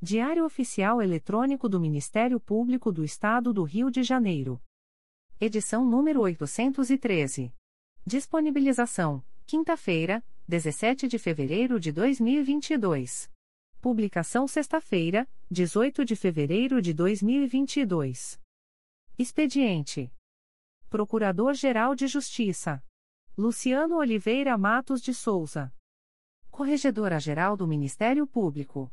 Diário Oficial Eletrônico do Ministério Público do Estado do Rio de Janeiro. Edição número 813. Disponibilização: quinta-feira, 17 de fevereiro de 2022. Publicação sexta-feira, 18 de fevereiro de 2022. Expediente: Procurador-Geral de Justiça Luciano Oliveira Matos de Souza. Corregedora-Geral do Ministério Público.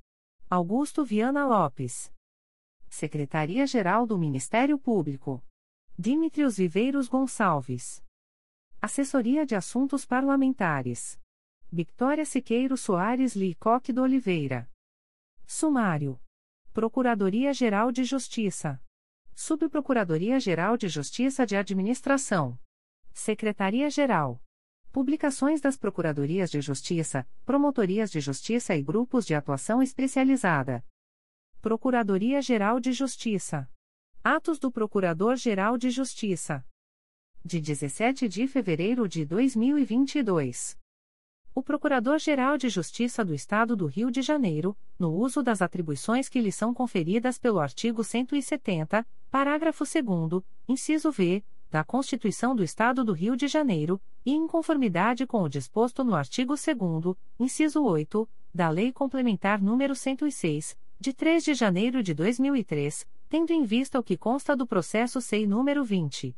Augusto Viana Lopes. Secretaria-Geral do Ministério Público. Dimitrios Viveiros Gonçalves. Assessoria de Assuntos Parlamentares. Victoria Siqueiro Soares Licoque do Oliveira. Sumário. Procuradoria-Geral de Justiça. Subprocuradoria-Geral de Justiça de Administração. Secretaria-Geral. Publicações das Procuradorias de Justiça, Promotorias de Justiça e Grupos de Atuação Especializada. Procuradoria-Geral de Justiça. Atos do Procurador-Geral de Justiça. De 17 de fevereiro de 2022. O Procurador-Geral de Justiça do Estado do Rio de Janeiro, no uso das atribuições que lhe são conferidas pelo artigo 170, parágrafo 2, inciso V, da Constituição do Estado do Rio de Janeiro, e em conformidade com o disposto no artigo 2 inciso 8, da Lei Complementar nº 106, de 3 de janeiro de 2003, tendo em vista o que consta do processo SEI número 20.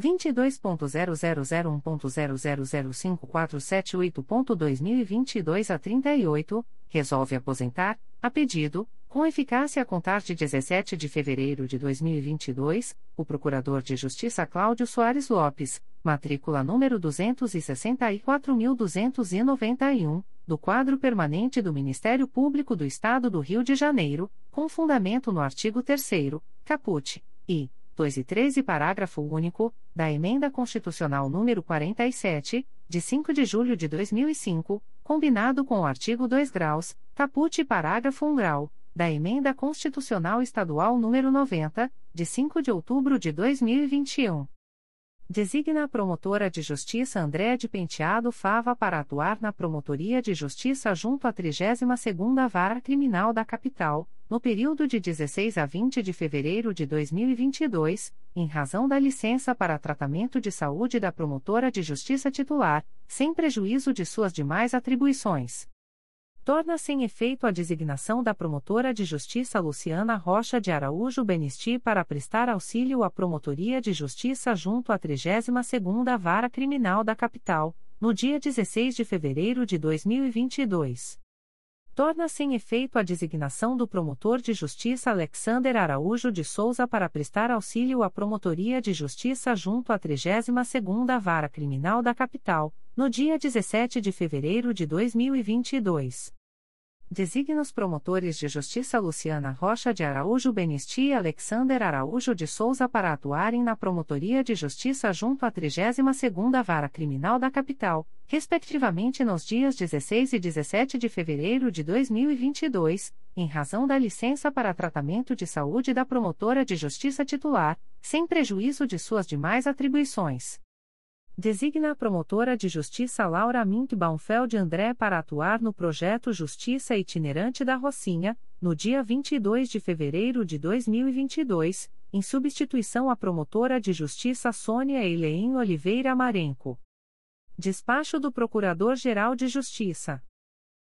22.0001.0005478.2022 a 38, resolve aposentar, a pedido, com eficácia a contar de 17 de fevereiro de 2022, o Procurador de Justiça Cláudio Soares Lopes, matrícula número 264.291, do quadro permanente do Ministério Público do Estado do Rio de Janeiro, com fundamento no artigo 3 caput, e 2 e 3 e parágrafo único, da Emenda Constitucional número 47, de 5 de julho de 2005, combinado com o artigo 2 graus, caput parágrafo 1 grau da Emenda Constitucional Estadual nº 90, de 5 de outubro de 2021. Designa a promotora de justiça André de Penteado Fava para atuar na Promotoria de Justiça junto à 32ª Vara Criminal da Capital, no período de 16 a 20 de fevereiro de 2022, em razão da licença para tratamento de saúde da promotora de justiça titular, sem prejuízo de suas demais atribuições torna sem efeito a designação da promotora de justiça Luciana Rocha de Araújo Benisti para prestar auxílio à Promotoria de Justiça junto à 32ª Vara Criminal da Capital, no dia 16 de fevereiro de 2022. Torna sem efeito a designação do promotor de justiça Alexander Araújo de Souza para prestar auxílio à Promotoria de Justiça junto à 32ª Vara Criminal da Capital, no dia 17 de fevereiro de 2022 Designa os promotores de justiça Luciana Rocha de Araújo Benisti e Alexander Araújo de Souza para atuarem na Promotoria de Justiça junto à 32ª Vara Criminal da Capital, respectivamente nos dias 16 e 17 de fevereiro de 2022, em razão da licença para tratamento de saúde da promotora de justiça titular, sem prejuízo de suas demais atribuições. Designa a promotora de justiça Laura Mink Baumfeld André para atuar no projeto Justiça Itinerante da Rocinha, no dia 22 de fevereiro de 2022, em substituição à promotora de justiça Sônia Eileen Oliveira Marenco. Despacho do Procurador-Geral de Justiça.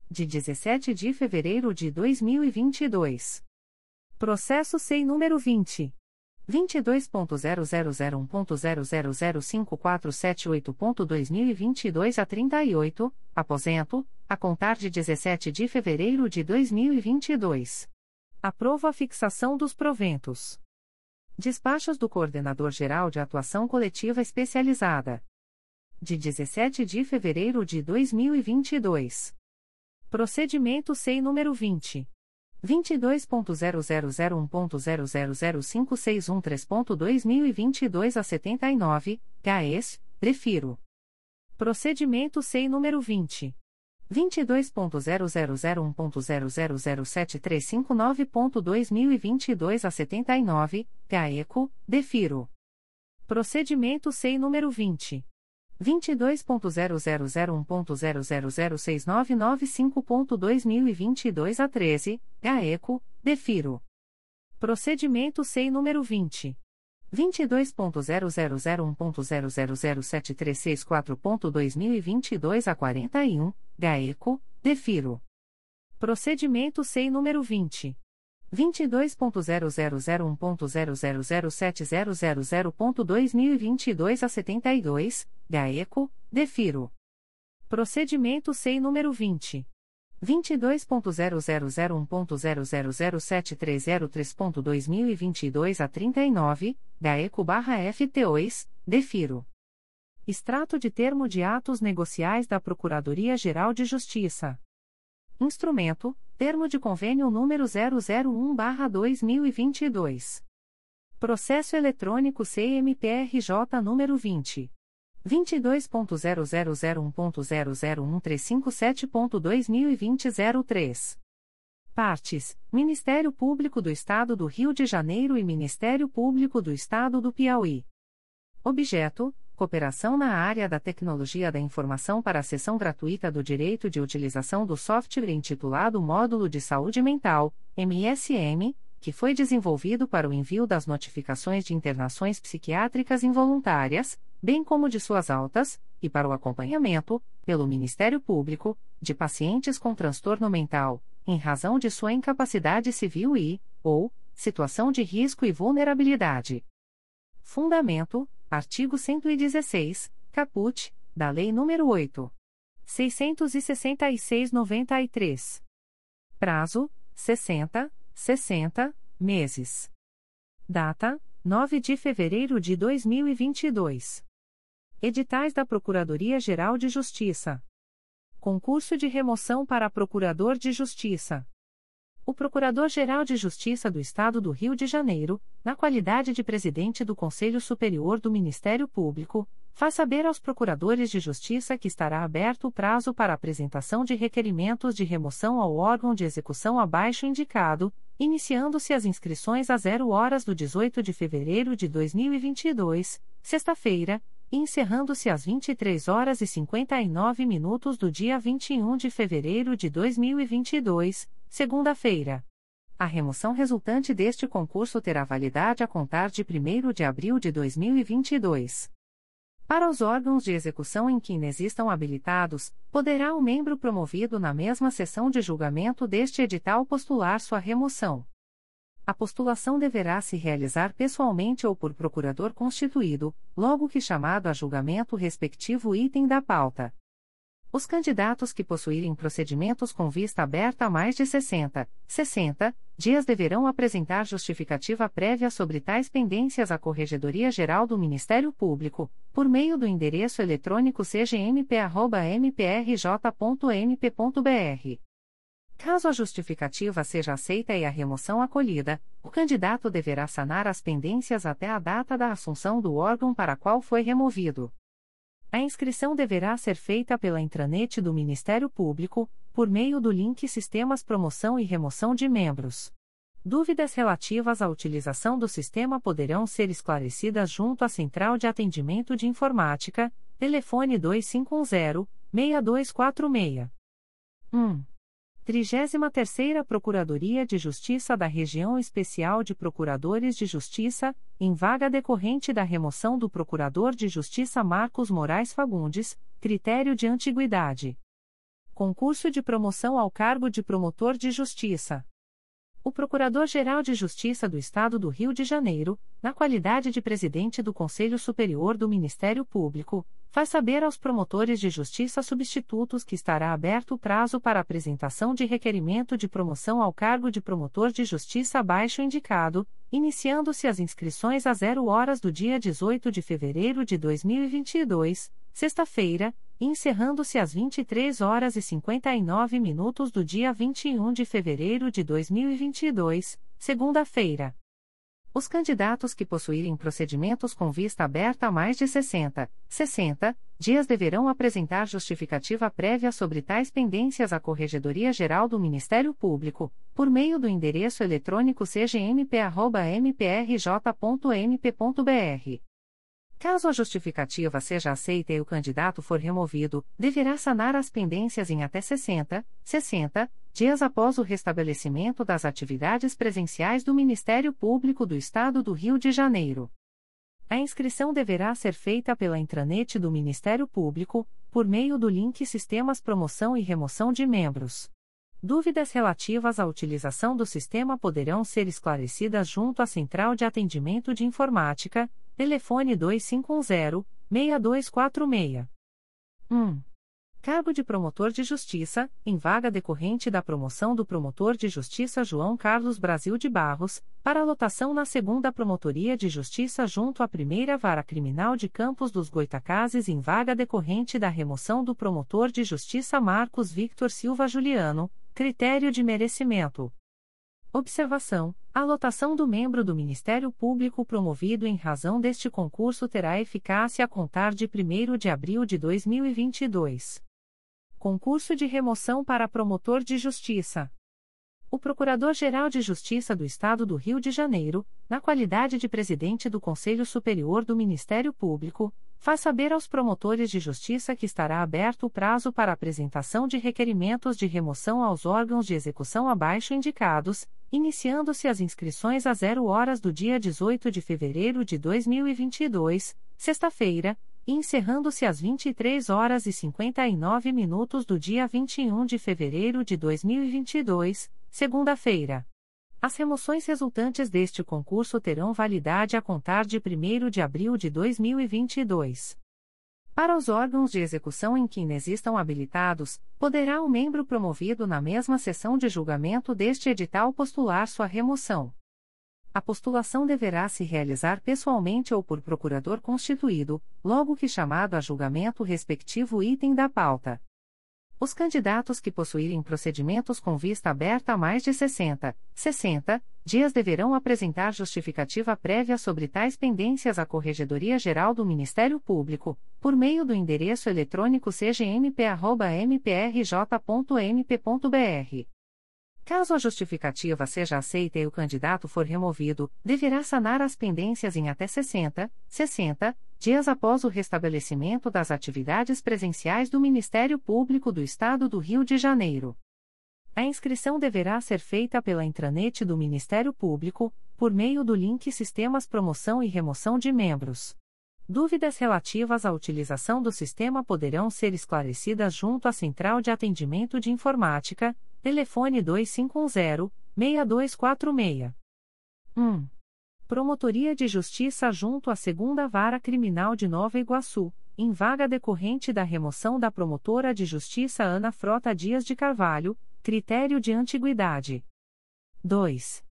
De 17 de fevereiro de 2022. Processo SEI número 20. 22.0001.0005478.2022 a 38, aposento, a contar de 17 de fevereiro de 2022. Aprovo a fixação dos proventos. Despachos do Coordenador-Geral de Atuação Coletiva Especializada. De 17 de fevereiro de 2022. Procedimento SEI número 20. 22.0001.0005613.2022 a 79, GAES, prefiro. Procedimento SEI número 20. 22.0001.0007359.2022 a 79, GAECO, defiro. Procedimento SEI número 20. 22.0001.0006995.2022 a 13, GAECO, defiro. Procedimento SEI número 20. 22.0001.0007364.2022 a 41, GAECO, defiro. Procedimento SEI número 20. 22.0001.0007000.2022 a 72, GAECO, defiro. Procedimento SEI número 20. 22.0001.0007303.2022 a 39, GAECO-FT2, defiro. Extrato de termo de atos negociais da Procuradoria-Geral de Justiça. Instrumento: Termo de Convênio número 001/2022. Processo eletrônico CMPRJ número 20 22.0001.0013557.2020 03. Partes: Ministério Público do Estado do Rio de Janeiro e Ministério Público do Estado do Piauí. Objeto: Cooperação na área da tecnologia da informação para a sessão gratuita do direito de utilização do software intitulado Módulo de Saúde Mental, MSM, que foi desenvolvido para o envio das notificações de internações psiquiátricas involuntárias, bem como de suas altas, e para o acompanhamento, pelo Ministério Público, de pacientes com transtorno mental, em razão de sua incapacidade civil e, ou, situação de risco e vulnerabilidade. Fundamento: Artigo 116, caput, da Lei nº 8. 666-93. Prazo: 60, 60 meses. Data: 9 de fevereiro de 2022. Editais da Procuradoria-Geral de Justiça. Concurso de remoção para Procurador de Justiça. O Procurador-Geral de Justiça do Estado do Rio de Janeiro, na qualidade de presidente do Conselho Superior do Ministério Público, faz saber aos procuradores de justiça que estará aberto o prazo para apresentação de requerimentos de remoção ao órgão de execução abaixo indicado, iniciando-se as inscrições às 0 horas do 18 de fevereiro de 2022, sexta-feira, e encerrando-se às 23 horas e 59 minutos do dia 21 de fevereiro de 2022 segunda-feira. A remoção resultante deste concurso terá validade a contar de 1 de abril de 2022. Para os órgãos de execução em que inexistam habilitados, poderá o membro promovido na mesma sessão de julgamento deste edital postular sua remoção. A postulação deverá se realizar pessoalmente ou por procurador constituído, logo que chamado a julgamento o respectivo item da pauta. Os candidatos que possuírem procedimentos com vista aberta há mais de 60, 60 dias deverão apresentar justificativa prévia sobre tais pendências à Corregedoria Geral do Ministério Público, por meio do endereço eletrônico cgmp.mprj.mp.br Caso a justificativa seja aceita e a remoção acolhida, o candidato deverá sanar as pendências até a data da assunção do órgão para qual foi removido. A inscrição deverá ser feita pela intranet do Ministério Público, por meio do link Sistemas Promoção e Remoção de Membros. Dúvidas relativas à utilização do sistema poderão ser esclarecidas junto à Central de Atendimento de Informática, telefone 2510-6246. 1. 33ª Procuradoria de Justiça da Região Especial de Procuradores de Justiça, em vaga decorrente da remoção do Procurador de Justiça Marcos Moraes Fagundes, critério de antiguidade. Concurso de promoção ao cargo de Promotor de Justiça. O Procurador-Geral de Justiça do Estado do Rio de Janeiro, na qualidade de presidente do Conselho Superior do Ministério Público, faz saber aos promotores de justiça substitutos que estará aberto o prazo para apresentação de requerimento de promoção ao cargo de promotor de justiça abaixo indicado, iniciando-se as inscrições a zero horas do dia 18 de fevereiro de 2022, sexta-feira, e encerrando-se às 23 horas e 59 minutos do dia 21 de fevereiro de 2022, segunda-feira. Os candidatos que possuírem procedimentos com vista aberta há mais de 60, 60 dias deverão apresentar justificativa prévia sobre tais pendências à Corregedoria Geral do Ministério Público, por meio do endereço eletrônico cgmp@mprj.mp.br Caso a justificativa seja aceita e o candidato for removido, deverá sanar as pendências em até 60, 60 dias após o restabelecimento das atividades presenciais do Ministério Público do Estado do Rio de Janeiro. A inscrição deverá ser feita pela intranet do Ministério Público, por meio do link Sistemas Promoção e Remoção de Membros. Dúvidas relativas à utilização do sistema poderão ser esclarecidas junto à Central de Atendimento de Informática, Telefone 2510-6246. 1. Cargo de promotor de justiça, em vaga decorrente da promoção do promotor de justiça João Carlos Brasil de Barros, para lotação na segunda Promotoria de Justiça junto à primeira Vara Criminal de Campos dos Goitacazes, em vaga decorrente da remoção do promotor de justiça Marcos Victor Silva Juliano, critério de merecimento. Observação: a lotação do membro do Ministério Público promovido em razão deste concurso terá eficácia a contar de 1 de abril de 2022. Concurso de remoção para promotor de justiça. O Procurador-Geral de Justiça do Estado do Rio de Janeiro, na qualidade de presidente do Conselho Superior do Ministério Público, faz saber aos promotores de justiça que estará aberto o prazo para apresentação de requerimentos de remoção aos órgãos de execução abaixo indicados, iniciando-se as inscrições a zero horas do dia 18 de fevereiro de 2022, sexta-feira, encerrando-se às 23 horas e 59 minutos do dia 21 de fevereiro de 2022, segunda-feira. As remoções resultantes deste concurso terão validade a contar de 1 de abril de 2022. Para os órgãos de execução em que inexistam habilitados, poderá o membro promovido na mesma sessão de julgamento deste edital postular sua remoção. A postulação deverá se realizar pessoalmente ou por procurador constituído, logo que chamado a julgamento o respectivo item da pauta. Os candidatos que possuírem procedimentos com vista aberta há mais de 60, 60 dias deverão apresentar justificativa prévia sobre tais pendências à Corregedoria Geral do Ministério Público, por meio do endereço eletrônico cgmp@mprj.mp.br. Caso a justificativa seja aceita e o candidato for removido, deverá sanar as pendências em até 60, 60 dias após o restabelecimento das atividades presenciais do Ministério Público do Estado do Rio de Janeiro. A inscrição deverá ser feita pela intranet do Ministério Público, por meio do link Sistemas Promoção e Remoção de Membros. Dúvidas relativas à utilização do sistema poderão ser esclarecidas junto à Central de Atendimento de Informática, telefone 2510-6246. 1. Promotoria de Justiça junto à Segunda Vara Criminal de Nova Iguaçu, em vaga decorrente da remoção da promotora de justiça Ana Frota Dias de Carvalho, critério de antiguidade. 2.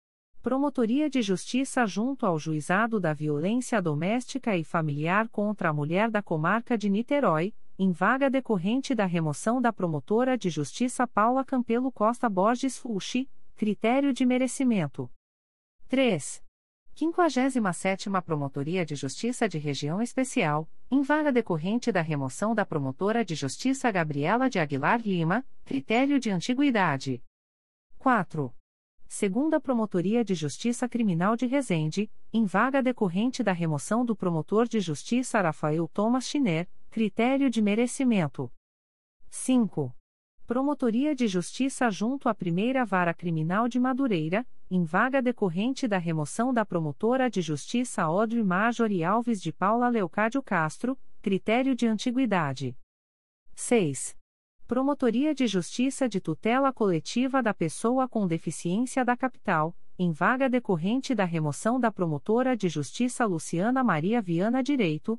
Promotoria de Justiça junto ao Juizado da Violência Doméstica e Familiar contra a Mulher da Comarca de Niterói, em vaga decorrente da remoção da promotora de justiça Paula Campelo Costa Borges Fuxi, critério de merecimento. 3. 57ª Promotoria de Justiça de Região Especial, em vaga decorrente da remoção da promotora de justiça Gabriela de Aguilar Lima, critério de antiguidade. 4. Segunda Promotoria de Justiça Criminal de Resende, em vaga decorrente da remoção do promotor de justiça Rafael Thomas Schiner, critério de merecimento. 5. Promotoria de Justiça junto à Primeira Vara Criminal de Madureira, em vaga decorrente da remoção da promotora de justiça Audrey Marjorie Alves de Paula Leocádio Castro, critério de antiguidade. 6. Promotoria de Justiça de Tutela Coletiva da Pessoa com Deficiência da Capital, em vaga decorrente da remoção da promotora de Justiça Luciana Maria Viana Direito,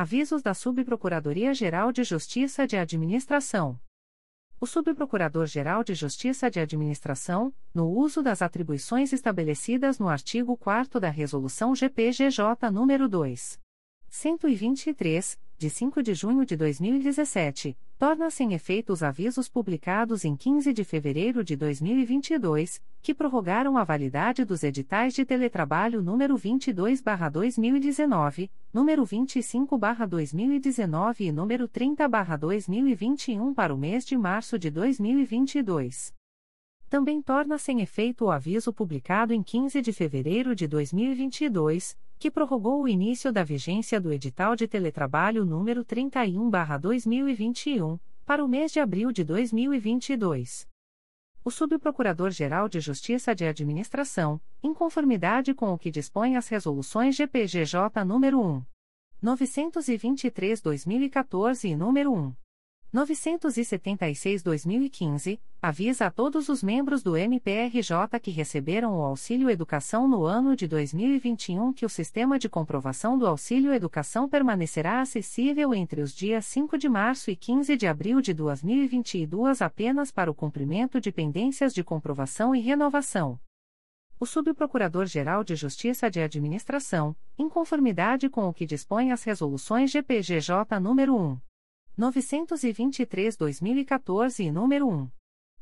Avisos da Subprocuradoria-Geral de Justiça de Administração o Subprocurador-Geral de Justiça de Administração, no uso das atribuições estabelecidas no artigo 4 da Resolução GPGJ nº 2. 123, de 5 de junho de 2017, torna-se em efeito os avisos publicados em 15 de fevereiro de 2022, que prorrogaram a validade dos editais de teletrabalho número 22/2019, número 25/2019 e número 30/2021 para o mês de março de 2022. Também torna-se em efeito o aviso publicado em 15 de fevereiro de 2022, que prorrogou o início da vigência do edital de teletrabalho número 31/2021 para o mês de abril de 2022. O Subprocurador-Geral de Justiça de Administração, em conformidade com o que dispõe as resoluções GPGJ nº 1. 923/2014 e número 1. 976-2015, avisa a todos os membros do MPRJ que receberam o Auxílio Educação no ano de 2021 que o sistema de comprovação do Auxílio Educação permanecerá acessível entre os dias 5 de março e 15 de abril de 2022 apenas para o cumprimento de pendências de comprovação e renovação. O Subprocurador-Geral de Justiça de Administração, em conformidade com o que dispõe as resoluções GPGJ nº 1. 923-2014 e número 1.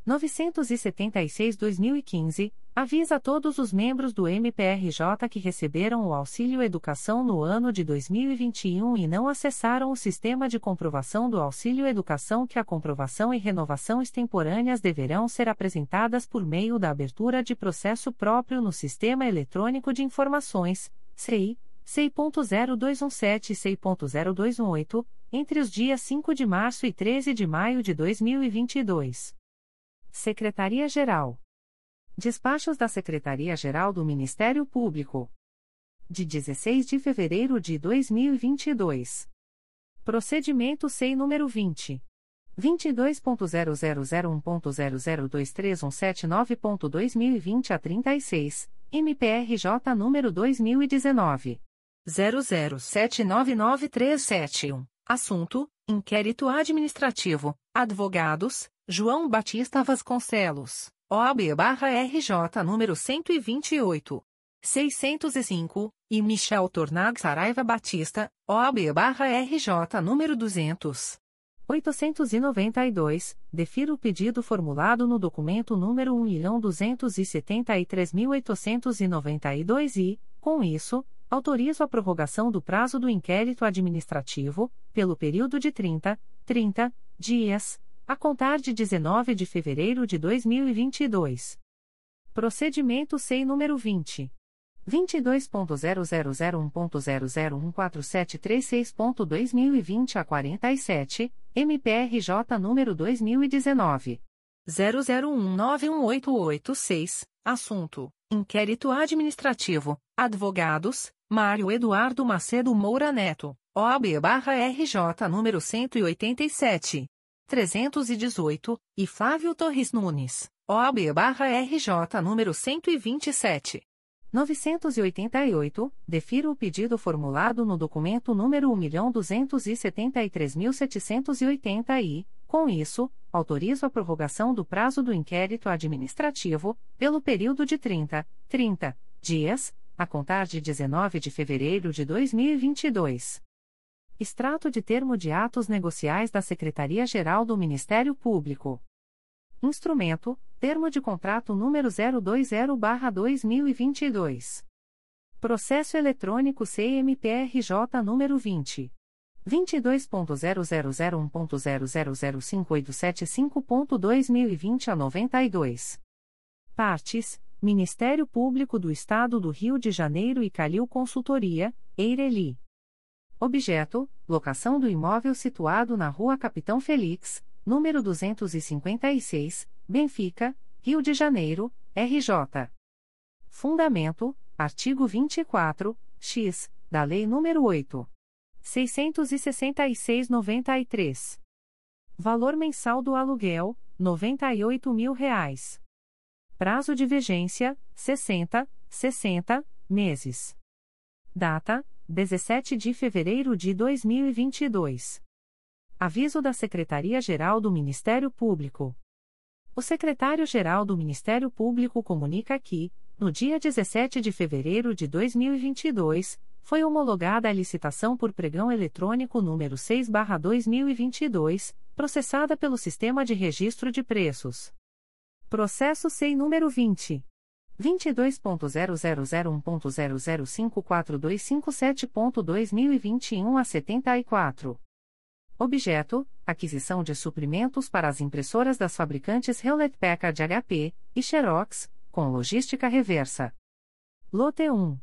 976-2015, avisa a todos os membros do MPRJ que receberam o auxílio educação no ano de 2021 e não acessaram o sistema de comprovação do auxílio educação que a comprovação e renovação extemporâneas deverão ser apresentadas por meio da abertura de processo próprio no Sistema Eletrônico de Informações, CI, C.0217 e C.0218, entre os dias 5 de março e 13 de maio de 2022. Secretaria-Geral. Despachos da Secretaria-Geral do Ministério Público. De 16 de fevereiro de 2022. Procedimento SEI número 20. 22.0001.0023179.2020 a 36, MPRJ número 2019. 00799371. Assunto: Inquérito Administrativo. Advogados: João Batista Vasconcelos, OAB-RJ número 128. 605, e Michel Tornag Saraiva Batista, OAB-RJ número 200. 892, defiro o pedido formulado no documento número 1.273.892 e, com isso, autorizo a prorrogação do prazo do inquérito administrativo, pelo período de 30, 30 dias, a contar de 19 de fevereiro de 2022. Procedimento SEI número 20. 22.0001.0014736.2020 a 47, MPRJ número 2019. 00191886, assunto: Inquérito Administrativo, Advogados, Mário Eduardo Macedo Moura Neto, OAB-RJ número 187. 318, e Flávio Torres Nunes, OAB-RJ número 127. 988, defiro o pedido formulado no documento número 1.273.780 e, com isso, autorizo a prorrogação do prazo do inquérito administrativo, pelo período de 30, 30 dias, a contar de 19 de fevereiro de 2022. Extrato de termo de atos negociais da Secretaria-Geral do Ministério Público. Instrumento: Termo de contrato número 020/2022. Processo eletrônico CMPRJ número 20 22.0001.0005875.2020 a 92. Partes: Ministério Público do Estado do Rio de Janeiro e Calil Consultoria, Eireli. Objeto: locação do imóvel situado na Rua Capitão Felix, número 256, Benfica, Rio de Janeiro, RJ. Fundamento: artigo 24, x, da Lei nº 8. 666-93. Valor mensal do aluguel: 98 mil reais. Prazo de vigência: 60, 60 meses. Data: 17 de fevereiro de 2022. Aviso da Secretaria-Geral do Ministério Público. O secretário-geral do Ministério Público comunica que, no dia 17 de fevereiro de 2022, foi homologada a licitação por pregão eletrônico número 6/2022, processada pelo Sistema de Registro de Preços. Processo SEI número 20 22.0001.0054257.2021 a 74. Objeto: aquisição de suprimentos para as impressoras das fabricantes Hewlett Packard HP e Xerox, com logística reversa. Lote 1.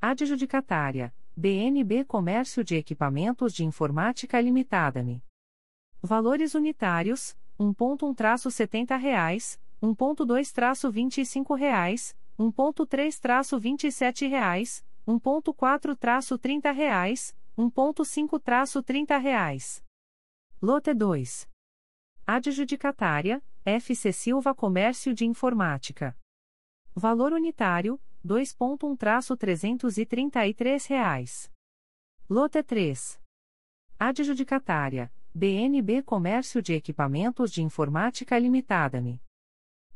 Adjudicatária: BNB Comércio de Equipamentos de Informática Limitada-me. Valores unitários: 1.1-70 reais 1.2-25 reais, 1.3-27 reais, 1.4-30 reais, 1.5-30 reais. Lote 2. Adjudicatária, FC Silva Comércio de Informática. Valor unitário, 2.1-333 reais. Lote 3. Adjudicatária, BNB Comércio de Equipamentos de Informática Limitada-me.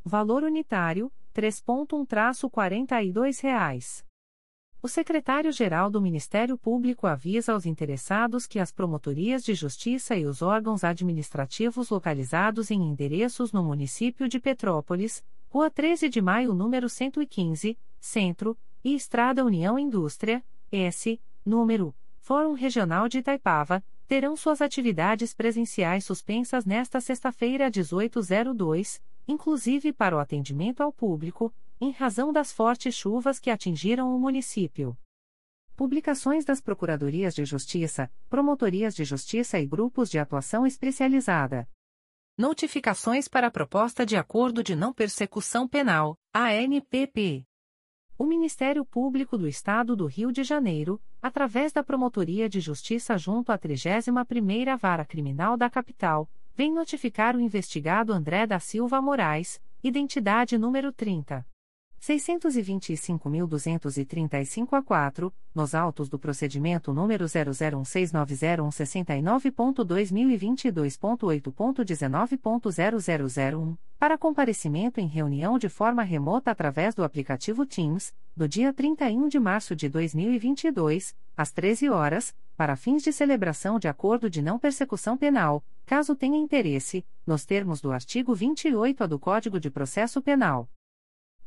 Valor unitário, R$ 3.1-42. O secretário-geral do Ministério Público avisa aos interessados que as promotorias de justiça e os órgãos administrativos localizados em endereços no município de Petrópolis, Rua 13 de Maio, número 115, Centro, e Estrada União Indústria, S, número, Fórum Regional de Itaipava, terão suas atividades presenciais suspensas nesta sexta-feira, 1802 inclusive para o atendimento ao público, em razão das fortes chuvas que atingiram o município. Publicações das Procuradorias de Justiça, Promotorias de Justiça e Grupos de Atuação Especializada. Notificações para a Proposta de Acordo de Não Persecução Penal, ANPP. O Ministério Público do Estado do Rio de Janeiro, através da Promotoria de Justiça junto à 31ª Vara Criminal da Capital, vem notificar o investigado André da Silva Moraes, identidade número 30. 625.235 a 4, nos autos do procedimento número 001690169.2022.8.19.0001, para comparecimento em reunião de forma remota através do aplicativo Teams, do dia 31 de março de 2022, às 13 horas, para fins de celebração de acordo de não persecução penal, caso tenha interesse, nos termos do artigo 28A do Código de Processo Penal.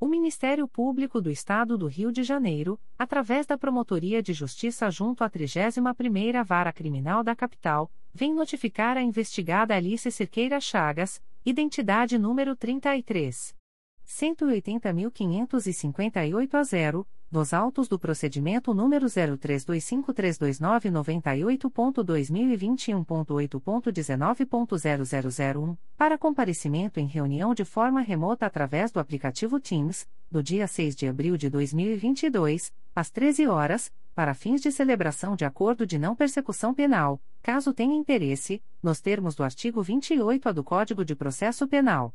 O Ministério Público do Estado do Rio de Janeiro, através da Promotoria de Justiça junto à 31ª Vara Criminal da Capital, vem notificar a investigada Alice Cerqueira Chagas, identidade número 33. 180.558 a 0, nos autos do procedimento número 0325329998.2021.8.19.0001, para comparecimento em reunião de forma remota através do aplicativo Teams, do dia 6 de abril de 2022, às 13 horas, para fins de celebração de acordo de não persecução penal, caso tenha interesse, nos termos do artigo 28-A do Código de Processo Penal.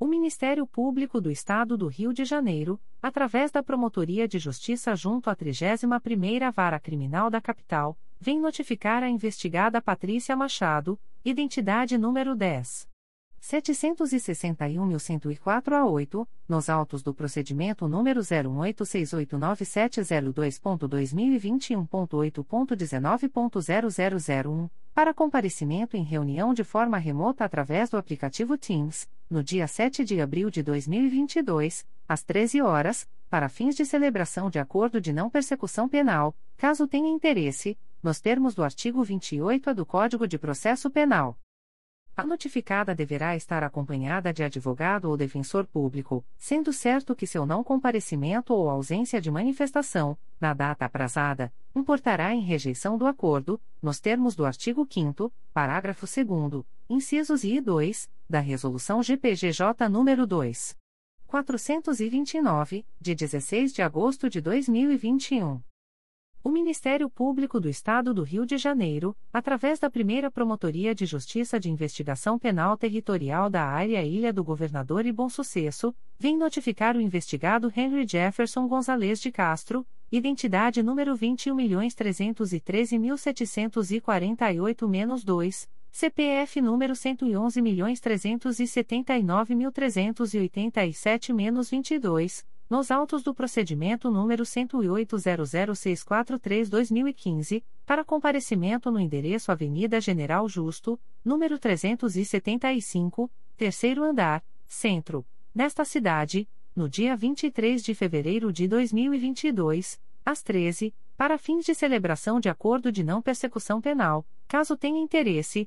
O Ministério Público do Estado do Rio de Janeiro, através da Promotoria de Justiça junto à 31ª Vara Criminal da Capital, vem notificar a investigada Patrícia Machado, identidade número 10. 761.104 a 8, nos autos do procedimento número 018689702.2021.8.19.0001, para comparecimento em reunião de forma remota através do aplicativo Teams, no dia 7 de abril de 2022, às 13 horas, para fins de celebração de acordo de não persecução penal, caso tenha interesse, nos termos do artigo 28A do Código de Processo Penal. A notificada deverá estar acompanhada de advogado ou defensor público, sendo certo que seu não comparecimento ou ausência de manifestação, na data aprazada, importará em rejeição do acordo, nos termos do artigo 5 parágrafo 2 incisos I e 2, da Resolução GPGJ nº 2. 429, de 16 de agosto de 2021. O Ministério Público do Estado do Rio de Janeiro, através da primeira Promotoria de Justiça de Investigação Penal Territorial da Área Ilha do Governador e Bom Sucesso, vem notificar o investigado Henry Jefferson Gonzalez de Castro, identidade número 21.313.748-2, CPF número 111.379.387-22 nos autos do procedimento número 108.00643-2015, para comparecimento no endereço Avenida General Justo, número 375, terceiro andar, centro, nesta cidade, no dia 23 de fevereiro de 2022, às 13, para fins de celebração de acordo de não persecução penal, caso tenha interesse,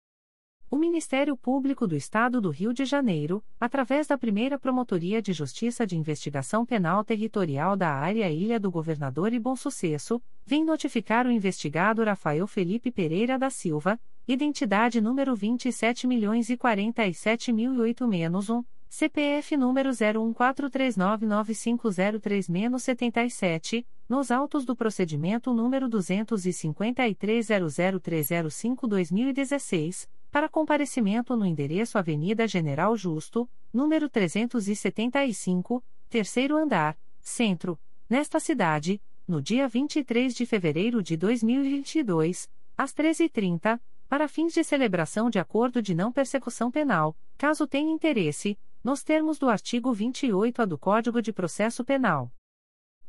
O Ministério Público do Estado do Rio de Janeiro, através da primeira Promotoria de Justiça de Investigação Penal Territorial da Área Ilha do Governador e Bom Sucesso, vem notificar o investigado Rafael Felipe Pereira da Silva, identidade número 27.047.008-1, CPF número 0143995003-77, nos autos do procedimento número 253.00305-2016 para comparecimento no endereço Avenida General Justo, número 375, terceiro andar, centro, nesta cidade, no dia 23 de fevereiro de 2022, às 13h30, para fins de celebração de acordo de não persecução penal, caso tenha interesse, nos termos do artigo 28-A do Código de Processo Penal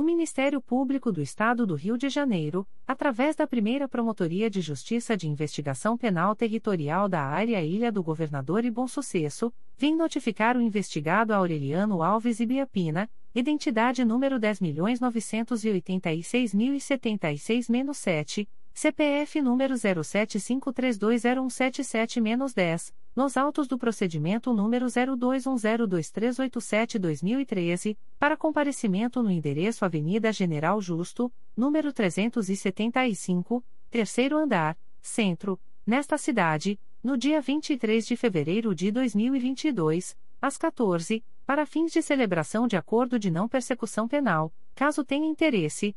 O Ministério Público do Estado do Rio de Janeiro, através da primeira Promotoria de Justiça de Investigação Penal Territorial da Área Ilha do Governador e Bom Sucesso, vem notificar o investigado Aureliano Alves Ibiapina, identidade número 10.986.076-7, CPF número 0753201777-10, nos autos do procedimento número 02102387-2013, para comparecimento no endereço Avenida General Justo, número 375, terceiro andar, centro, nesta cidade, no dia 23 de fevereiro de 2022, às 14, para fins de celebração de acordo de não persecução penal, caso tenha interesse,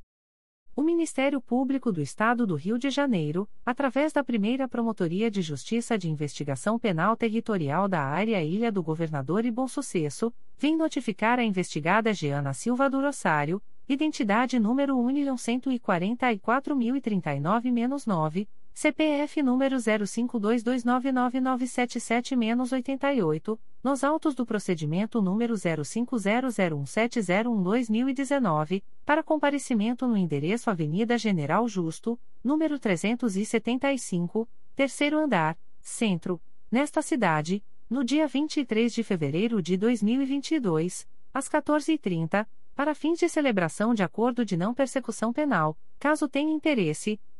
O Ministério Público do Estado do Rio de Janeiro, através da primeira Promotoria de Justiça de Investigação Penal Territorial da Área Ilha do Governador e Bom Sucesso, vem notificar a investigada Giana Silva do Rosário, identidade número 1.144.039-9, CPF número 0522999777-88, nos autos do procedimento número 05001701-2019, para comparecimento no endereço Avenida General Justo, número 375, terceiro andar, centro, nesta cidade, no dia 23 de fevereiro de 2022, às 14h30, para fins de celebração de acordo de não persecução penal, caso tenha interesse,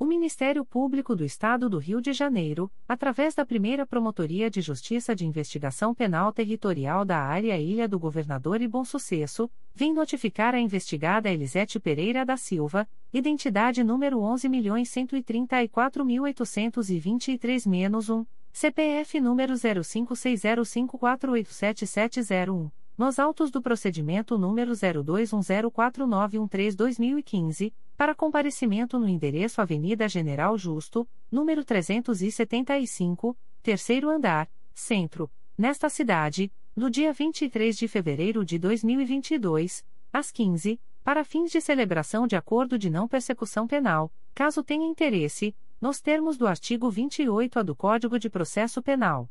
O Ministério Público do Estado do Rio de Janeiro, através da primeira Promotoria de Justiça de Investigação Penal Territorial da Área Ilha do Governador e Bom Sucesso, vem notificar a investigada Elisete Pereira da Silva, identidade número 11.134.823-1, CPF número 056054877701 nos autos do procedimento número 02104913-2015, para comparecimento no endereço Avenida General Justo, número 375, terceiro andar, centro, nesta cidade, no dia 23 de fevereiro de 2022, às 15, para fins de celebração de acordo de não persecução penal, caso tenha interesse, nos termos do artigo 28-A do Código de Processo Penal.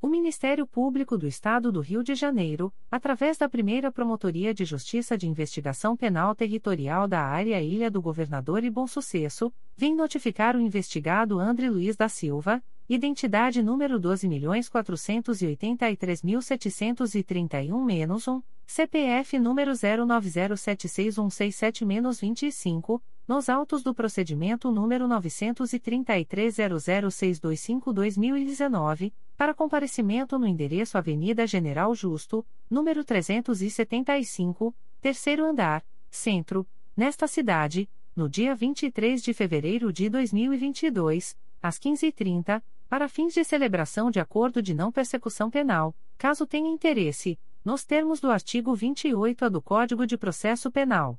O Ministério Público do Estado do Rio de Janeiro, através da primeira Promotoria de Justiça de Investigação Penal Territorial da Área Ilha do Governador e Bom Sucesso, vem notificar o investigado André Luiz da Silva, identidade número 12.483.731-1, CPF número 09076167-25, nos autos do procedimento número 933.00625-2019, para comparecimento no endereço Avenida General Justo, número 375, terceiro andar, centro, nesta cidade, no dia 23 de fevereiro de 2022, às 15h30, para fins de celebração de acordo de não persecução penal, caso tenha interesse, nos termos do artigo 28-A do Código de Processo Penal.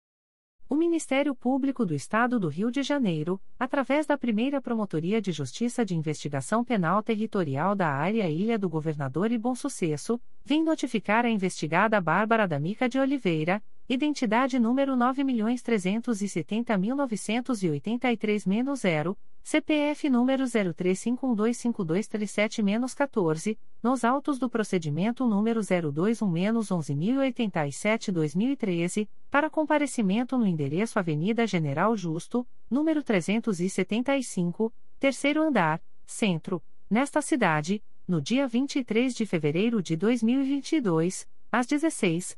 O Ministério Público do Estado do Rio de Janeiro, através da primeira Promotoria de Justiça de Investigação Penal Territorial da Área Ilha do Governador e Bom Sucesso, vem notificar a investigada Bárbara D'Amica de Oliveira, identidade número 9.370.983-0, CPF número 0351252337-14, nos autos do procedimento número 021-11.087-2013, para comparecimento no endereço Avenida General Justo, número 375, terceiro andar, centro, nesta cidade, no dia 23 de fevereiro de 2022, às 16,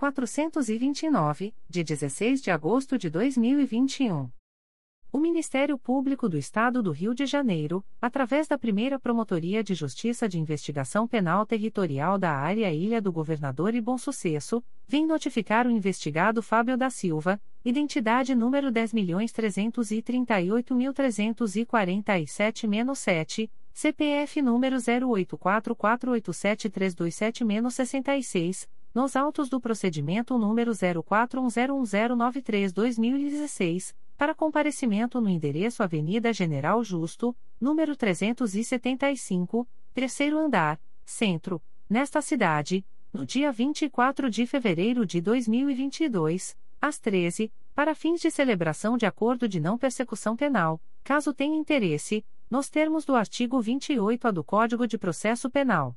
429, de 16 de agosto de 2021. O Ministério Público do Estado do Rio de Janeiro, através da primeira Promotoria de Justiça de Investigação Penal Territorial da Área Ilha do Governador e Bom Sucesso, vem notificar o investigado Fábio da Silva, identidade número 10.338.347-7, CPF número 0844873227-66, nos autos do procedimento número 04101093-2016 para comparecimento no endereço Avenida General Justo, número 375, terceiro andar, centro, nesta cidade, no dia 24 de fevereiro de 2022, às 13, para fins de celebração de acordo de não persecução penal, caso tenha interesse, nos termos do artigo 28-A do Código de Processo Penal.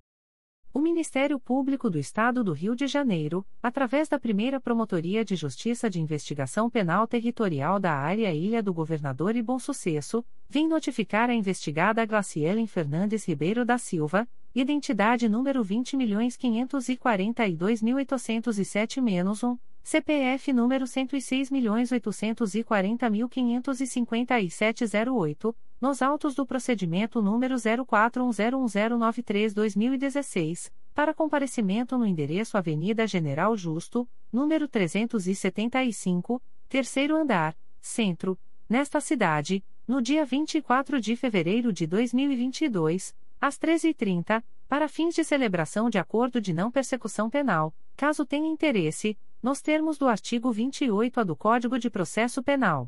O Ministério Público do Estado do Rio de Janeiro, através da primeira Promotoria de Justiça de Investigação Penal Territorial da Área Ilha do Governador e Bom Sucesso, vem notificar a investigada Glacielen Fernandes Ribeiro da Silva, identidade número 20.542.807-1, CPF número 106.840.557-08, nos autos do procedimento número 04101093-2016, para comparecimento no endereço Avenida General Justo, número 375, terceiro andar, centro, nesta cidade, no dia 24 de fevereiro de 2022, às 13h30, para fins de celebração de acordo de não persecução penal, caso tenha interesse, nos termos do artigo 28-A do Código de Processo Penal.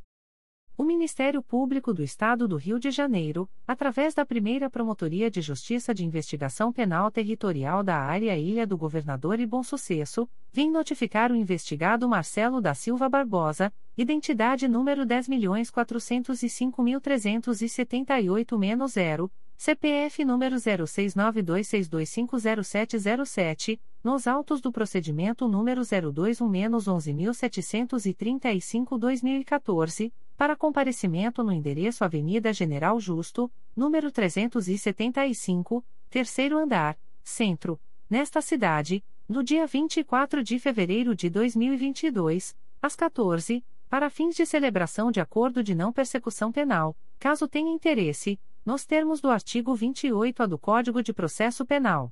O Ministério Público do Estado do Rio de Janeiro, através da primeira Promotoria de Justiça de Investigação Penal Territorial da Área Ilha do Governador e Bom Sucesso, vem notificar o investigado Marcelo da Silva Barbosa, identidade número 10.405.378-0, CPF número 069262500707, nos autos do procedimento número 021-11735-2014, para comparecimento no endereço Avenida General Justo, número 375, terceiro andar, centro, nesta cidade, no dia 24 de fevereiro de 2022, às 14, para fins de celebração de acordo de não persecução penal, caso tenha interesse, nos termos do artigo 28-A do Código de Processo Penal.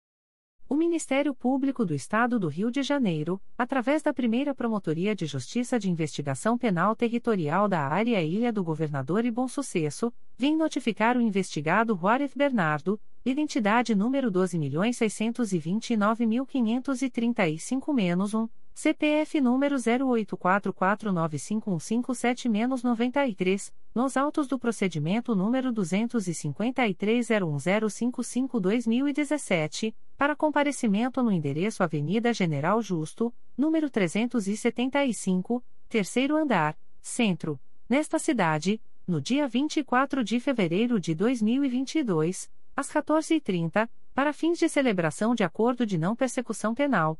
O Ministério Público do Estado do Rio de Janeiro, através da primeira Promotoria de Justiça de Investigação Penal Territorial da Área Ilha do Governador e Bom Sucesso, vem notificar o investigado Juarez Bernardo, identidade número 12.629.535-1, CPF número 0844951557-93, nos autos do procedimento número 253.01055-2017, para comparecimento no endereço Avenida General Justo, número 375, terceiro andar, centro, nesta cidade, no dia 24 de fevereiro de 2022, às 14h30, para fins de celebração de acordo de não persecução penal,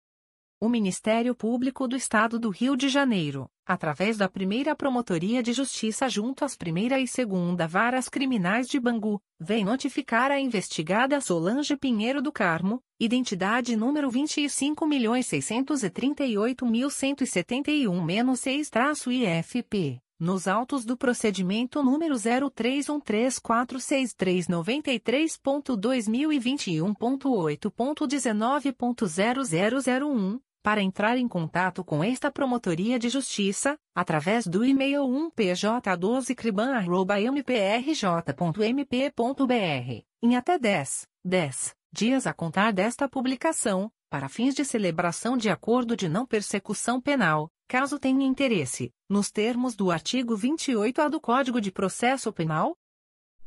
O Ministério Público do Estado do Rio de Janeiro, através da primeira Promotoria de Justiça junto às primeira e segunda Varas Criminais de Bangu, vem notificar a investigada Solange Pinheiro do Carmo, identidade número 25.638.171-6-IFP nos autos do procedimento número 03134633.2021.8.19.0001, para entrar em contato com esta Promotoria de Justiça, através do e-mail 1pj12criban.mprj.mp.br, em até 10, 10 dias a contar desta publicação, para fins de celebração de acordo de não persecução penal, caso tenha interesse, nos termos do artigo 28-A do Código de Processo Penal,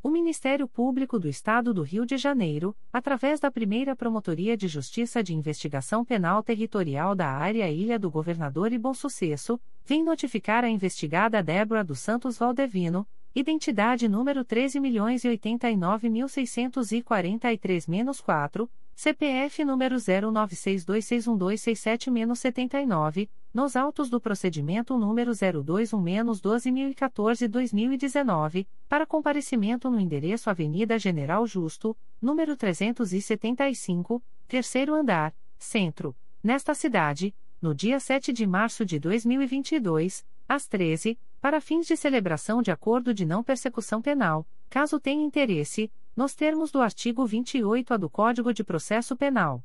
O Ministério Público do Estado do Rio de Janeiro, através da primeira Promotoria de Justiça de Investigação Penal Territorial da Área Ilha do Governador e Bom Sucesso, vem notificar a investigada Débora dos Santos Valdevino, identidade número 13.089.643-4, CPF número 0962612667-79, nos autos do procedimento número 021-12014-2019, para comparecimento no endereço Avenida General Justo, número 375, terceiro andar, centro, nesta cidade, no dia 7 de março de 2022, às 13, para fins de celebração de acordo de não persecução penal, caso tenha interesse, nos termos do artigo 28-A do Código de Processo Penal.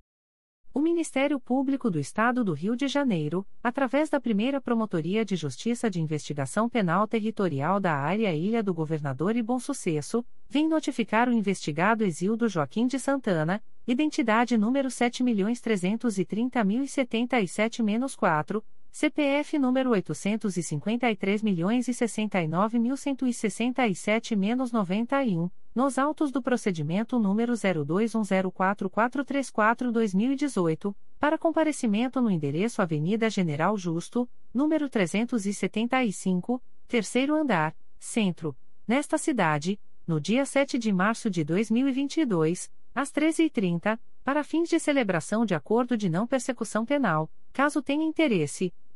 O Ministério Público do Estado do Rio de Janeiro, através da primeira Promotoria de Justiça de Investigação Penal Territorial da Área Ilha do Governador e Bom Sucesso, vem notificar o investigado Exildo Joaquim de Santana, identidade número 7.330.077-4, CPF número 853.069.167-91, nos autos do procedimento número 02104434-2018, para comparecimento no endereço Avenida General Justo, número 375, terceiro andar, centro, nesta cidade, no dia 7 de março de 2022, às 13h30, para fins de celebração de acordo de não persecução penal, caso tenha interesse,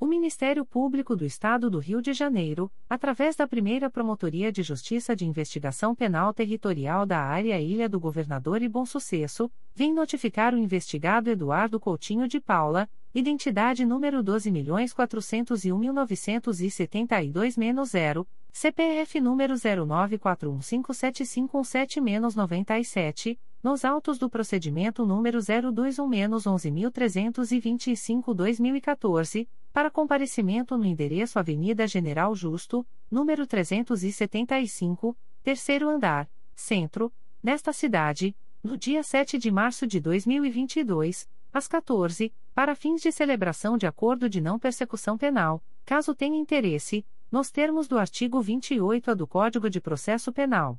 O Ministério Público do Estado do Rio de Janeiro, através da primeira Promotoria de Justiça de Investigação Penal Territorial da Área Ilha do Governador e Bom Sucesso, vem notificar o investigado Eduardo Coutinho de Paula, identidade número 12.401.972-0, CPF número 0941575117-97, nos autos do procedimento número 021-11325-2014, para comparecimento no endereço Avenida General Justo, número 375, terceiro andar, centro, nesta cidade, no dia 7 de março de 2022, às 14, para fins de celebração de acordo de não persecução penal, caso tenha interesse, nos termos do artigo 28A do Código de Processo Penal.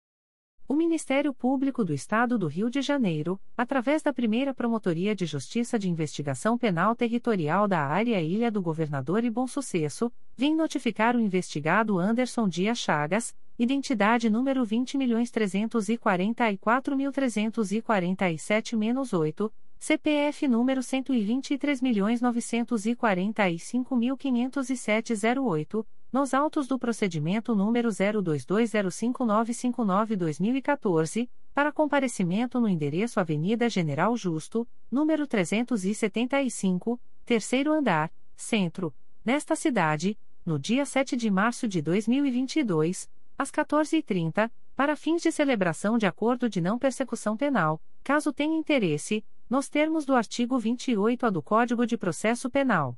O Ministério Público do Estado do Rio de Janeiro, através da primeira Promotoria de Justiça de Investigação Penal Territorial da Área Ilha do Governador e Bom Sucesso, vem notificar o investigado Anderson Dias Chagas, identidade número 20.344.347-8, CPF número 123.945.507-08, nos autos do procedimento número 02205959-2014, para comparecimento no endereço Avenida General Justo, número 375, terceiro andar, centro, nesta cidade, no dia 7 de março de 2022, às 14h30, para fins de celebração de acordo de não persecução penal, caso tenha interesse, nos termos do artigo 28A do Código de Processo Penal.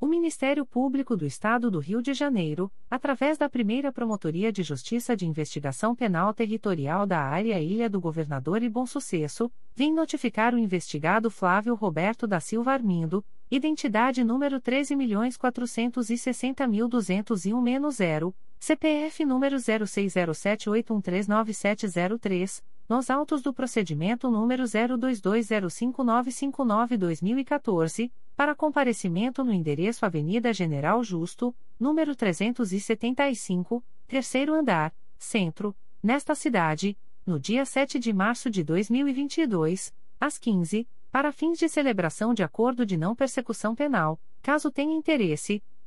O Ministério Público do Estado do Rio de Janeiro, através da primeira Promotoria de Justiça de Investigação Penal Territorial da Área Ilha do Governador e Bom Sucesso, vem notificar o investigado Flávio Roberto da Silva Armindo, identidade número 13.460.201-0, CPF número 060781399703, nos autos do procedimento número 02205959-2014, para comparecimento no endereço Avenida General Justo, número 375, terceiro andar, centro, nesta cidade, no dia 7 de março de 2022, às 15, para fins de celebração de acordo de não persecução penal, caso tenha interesse,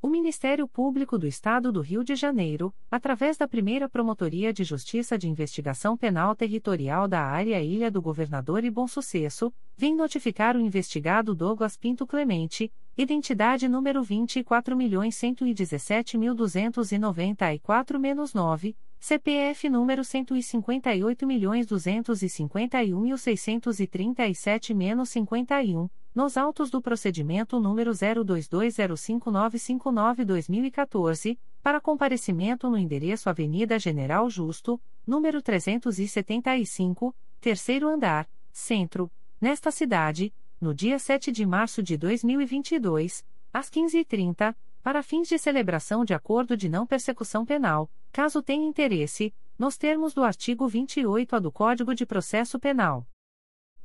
O Ministério Público do Estado do Rio de Janeiro, através da primeira Promotoria de Justiça de Investigação Penal Territorial da Área Ilha do Governador e Bom Sucesso, vem notificar o investigado Douglas Pinto Clemente, identidade número 24.117.294-9, CPF número 158.251.637-51, nos autos do procedimento número 02205959-2014, para comparecimento no endereço Avenida General Justo, número 375, terceiro andar, centro, nesta cidade, no dia 7 de março de 2022, às 15h30, para fins de celebração de acordo de não persecução penal, caso tenha interesse, nos termos do artigo 28A do Código de Processo Penal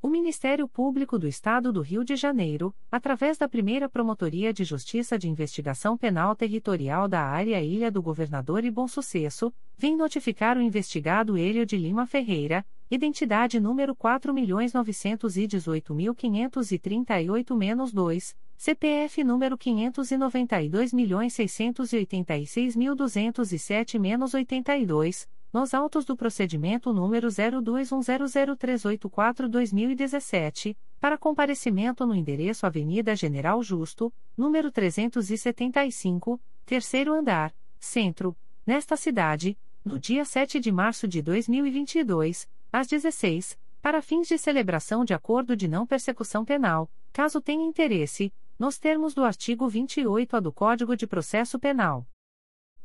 O Ministério Público do Estado do Rio de Janeiro, através da primeira Promotoria de Justiça de Investigação Penal Territorial da Área Ilha do Governador e Bom Sucesso, vem notificar o investigado Hélio de Lima Ferreira, identidade número 4.918.538-2, CPF número 592.686.207-82, nos autos do procedimento número 02100384-2017, para comparecimento no endereço Avenida General Justo, número 375, terceiro andar, centro, nesta cidade, no dia 7 de março de 2022, às 16, para fins de celebração de acordo de não persecução penal, caso tenha interesse, nos termos do artigo 28A do Código de Processo Penal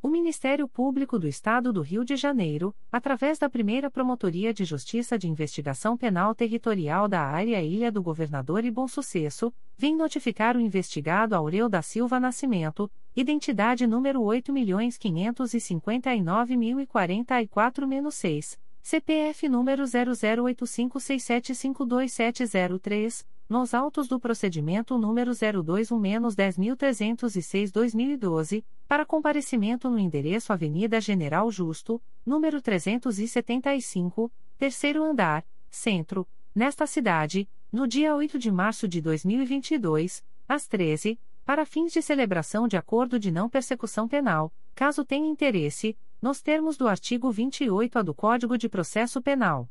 O Ministério Público do Estado do Rio de Janeiro, através da primeira Promotoria de Justiça de Investigação Penal Territorial da Área Ilha do Governador e Bom Sucesso, vem notificar o investigado Aureu da Silva Nascimento, identidade número 8.559.044-6, CPF número 008567527003 nos autos do procedimento número 021-10306-2012, para comparecimento no endereço Avenida General Justo, número 375, terceiro andar, centro, nesta cidade, no dia 8 de março de 2022, às 13, para fins de celebração de acordo de não persecução penal, caso tenha interesse, nos termos do artigo 28A do Código de Processo Penal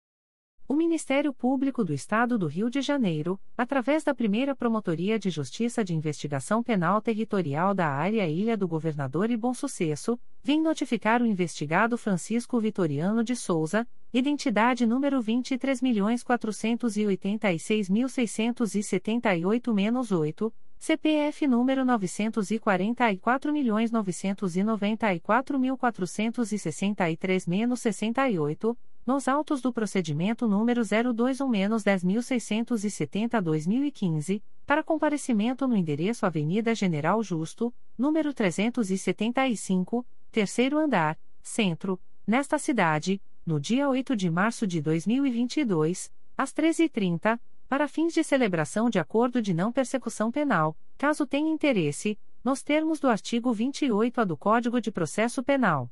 O Ministério Público do Estado do Rio de Janeiro, através da primeira Promotoria de Justiça de Investigação Penal Territorial da Área Ilha do Governador e Bom Sucesso, vem notificar o investigado Francisco Vitoriano de Souza, identidade número 23.486.678-8, CPF número 944.994.463-68, nos autos do procedimento número 021-10670-2015, para comparecimento no endereço Avenida General Justo, número 375, terceiro andar, centro, nesta cidade, no dia 8 de março de 2022, às 13h30, para fins de celebração de acordo de não persecução penal, caso tenha interesse, nos termos do artigo 28A do Código de Processo Penal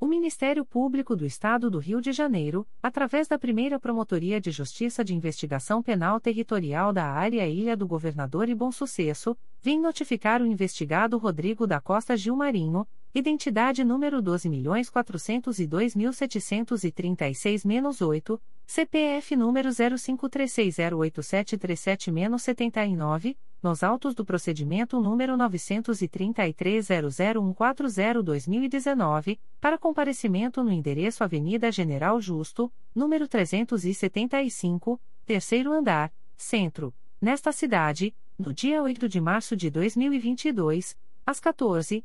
O Ministério Público do Estado do Rio de Janeiro, através da primeira Promotoria de Justiça de Investigação Penal Territorial da Área Ilha do Governador e Bom Sucesso, vem notificar o investigado Rodrigo da Costa Gilmarinho, identidade número 12.402.736-8, CPF número 0536087337-79, nos autos do procedimento número 933.00140-2019, para comparecimento no endereço Avenida General Justo, número 375, terceiro andar, centro, nesta cidade, no dia 8 de março de 2022, às 14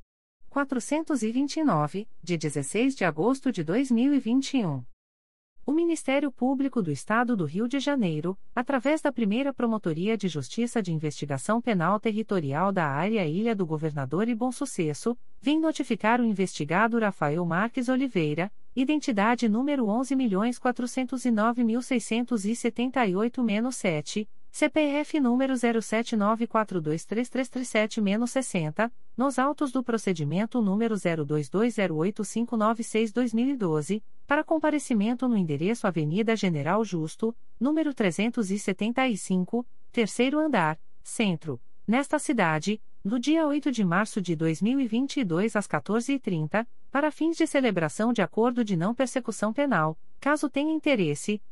429, de 16 de agosto de 2021. O Ministério Público do Estado do Rio de Janeiro, através da primeira Promotoria de Justiça de Investigação Penal Territorial da Área Ilha do Governador e Bom Sucesso, vem notificar o investigado Rafael Marques Oliveira, identidade número 11.409.678-7 CPF número 0794233337-60, nos autos do procedimento número 02208596-2012, para comparecimento no endereço Avenida General Justo, número 375, terceiro andar, centro, nesta cidade, no dia 8 de março de 2022 às 14h30, para fins de celebração de acordo de não persecução penal, caso tenha interesse,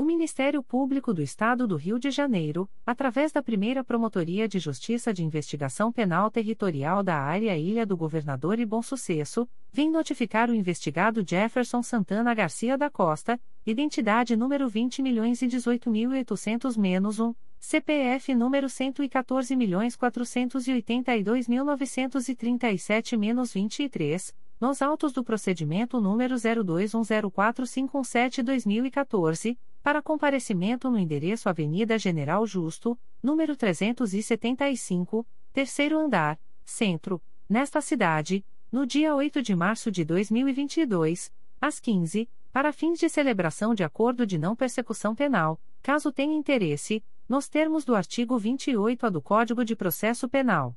O Ministério Público do Estado do Rio de Janeiro, através da primeira Promotoria de Justiça de Investigação Penal Territorial da Área Ilha do Governador e Bom Sucesso, vem notificar o investigado Jefferson Santana Garcia da Costa, identidade número 20.018.800-1, CPF número 114.482.937-23, nos autos do procedimento número 02104517-2014 para comparecimento no endereço Avenida General Justo, número 375, terceiro andar, centro, nesta cidade, no dia 8 de março de 2022, às 15, para fins de celebração de acordo de não persecução penal, caso tenha interesse, nos termos do artigo 28-A do Código de Processo Penal.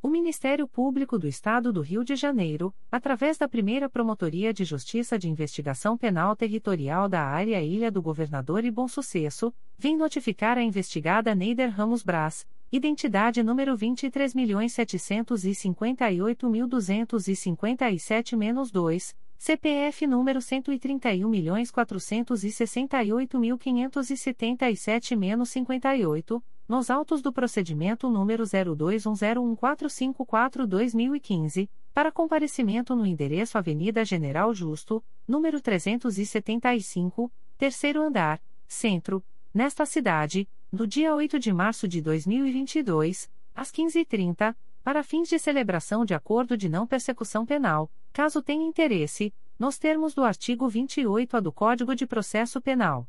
O Ministério Público do Estado do Rio de Janeiro, através da primeira Promotoria de Justiça de Investigação Penal Territorial da Área Ilha do Governador e Bom Sucesso, vem notificar a investigada Neider Ramos Braz, identidade número 23.758.257-2, CPF número 131.468.577-58, nos autos do procedimento número 02101454-2015, para comparecimento no endereço Avenida General Justo, número 375, terceiro andar, centro, nesta cidade, no dia 8 de março de 2022, às 15h30, para fins de celebração de acordo de não persecução penal, caso tenha interesse, nos termos do artigo 28-A do Código de Processo Penal.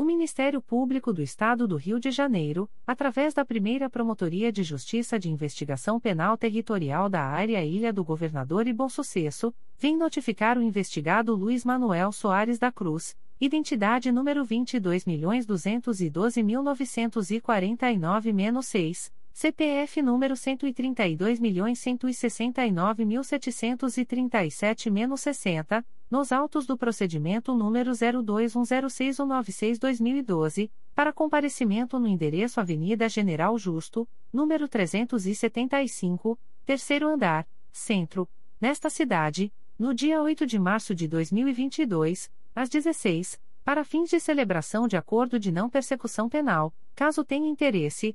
O Ministério Público do Estado do Rio de Janeiro, através da primeira Promotoria de Justiça de Investigação Penal Territorial da Área Ilha do Governador e Bom Sucesso, vem notificar o investigado Luiz Manuel Soares da Cruz, identidade número 22.212.949-6, CPF número 132.169.737-60, nos autos do procedimento número 02106196-2012, para comparecimento no endereço Avenida General Justo, número 375, terceiro andar, centro, nesta cidade, no dia 8 de março de 2022, às 16, para fins de celebração de acordo de não persecução penal, caso tenha interesse,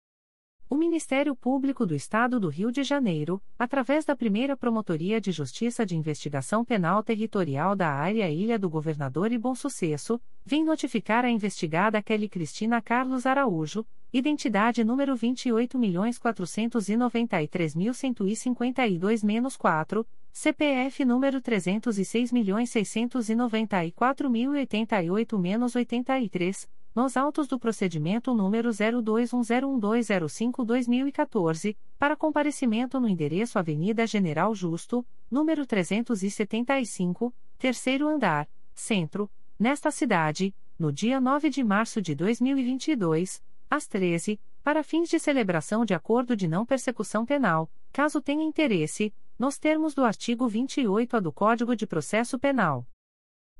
O Ministério Público do Estado do Rio de Janeiro, através da primeira Promotoria de Justiça de Investigação Penal Territorial da Área Ilha do Governador e Bom Sucesso, vem notificar a investigada Kelly Cristina Carlos Araújo, identidade número 28.493.152-4, CPF número 306.694.088-83 nos autos do procedimento número 02101205-2014, para comparecimento no endereço Avenida General Justo, número 375, terceiro andar, centro, nesta cidade, no dia 9 de março de 2022, às 13, para fins de celebração de acordo de não persecução penal, caso tenha interesse, nos termos do artigo 28A do Código de Processo Penal.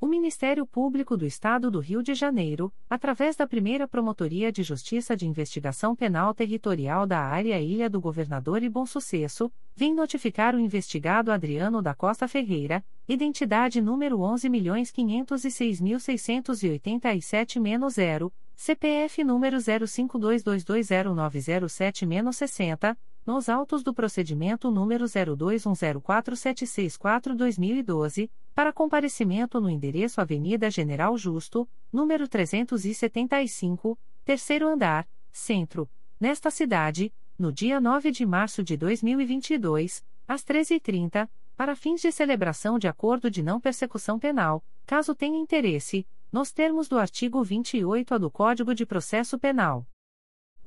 O Ministério Público do Estado do Rio de Janeiro, através da primeira Promotoria de Justiça de Investigação Penal Territorial da Área Ilha do Governador e Bom Sucesso, vem notificar o investigado Adriano da Costa Ferreira, identidade número 11.506.687-0, CPF número 0522209007-60, nos autos do procedimento número 02104764-2012, para comparecimento no endereço Avenida General Justo, número 375, terceiro andar, centro, nesta cidade, no dia 9 de março de 2022, às 13h30, para fins de celebração de acordo de não persecução penal, caso tenha interesse, nos termos do artigo 28A do Código de Processo Penal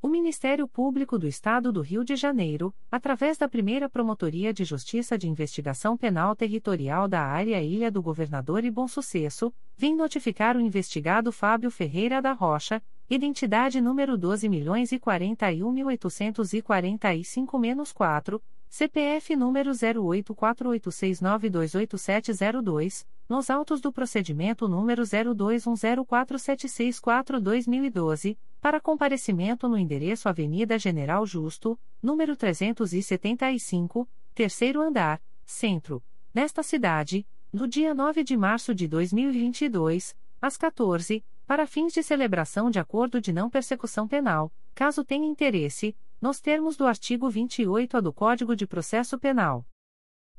O Ministério Público do Estado do Rio de Janeiro, através da primeira Promotoria de Justiça de Investigação Penal Territorial da Área Ilha do Governador e Bom Sucesso, vem notificar o investigado Fábio Ferreira da Rocha, identidade número 12.041.845-4, CPF número 084869288702, nos autos do procedimento número 02104764-2012, para comparecimento no endereço Avenida General Justo, número 375, terceiro andar, centro, nesta cidade, no dia 9 de março de 2022, às 14, para fins de celebração de acordo de não persecução penal, caso tenha interesse, nos termos do artigo 28A do Código de Processo Penal.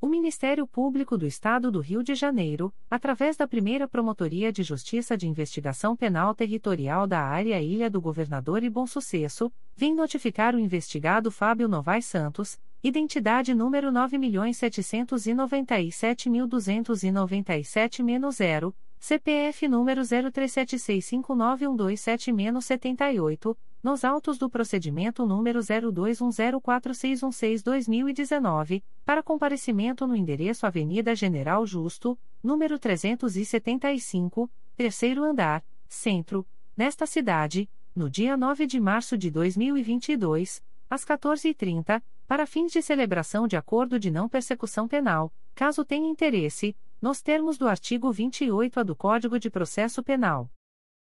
O Ministério Público do Estado do Rio de Janeiro, através da primeira Promotoria de Justiça de Investigação Penal Territorial da Área Ilha do Governador e Bom Sucesso, vem notificar o investigado Fábio Novaes Santos, identidade número 9.797.297-0, CPF número 0376591270-78 nos autos do procedimento número 02104616-2019, para comparecimento no endereço Avenida General Justo, número 375, terceiro andar, centro, nesta cidade, no dia 9 de março de 2022, às 14h30, para fins de celebração de acordo de não persecução penal, caso tenha interesse, nos termos do artigo 28A do Código de Processo Penal.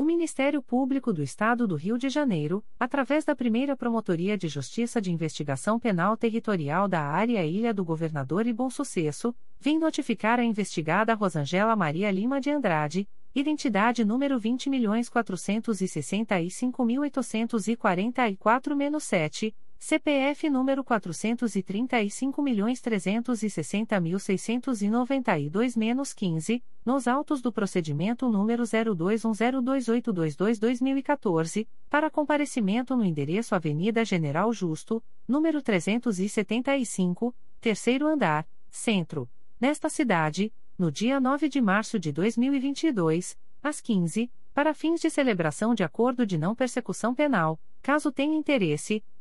O Ministério Público do Estado do Rio de Janeiro, através da primeira Promotoria de Justiça de Investigação Penal Territorial da Área Ilha do Governador e Bom Sucesso, vem notificar a investigada Rosangela Maria Lima de Andrade, identidade número 20.465.844-7, CPF número 435.360.692-15, nos autos do procedimento número 02102822-2014, para comparecimento no endereço Avenida General Justo, número 375, terceiro andar, centro, nesta cidade, no dia 9 de março de 2022, às 15, para fins de celebração de acordo de não persecução penal, caso tenha interesse,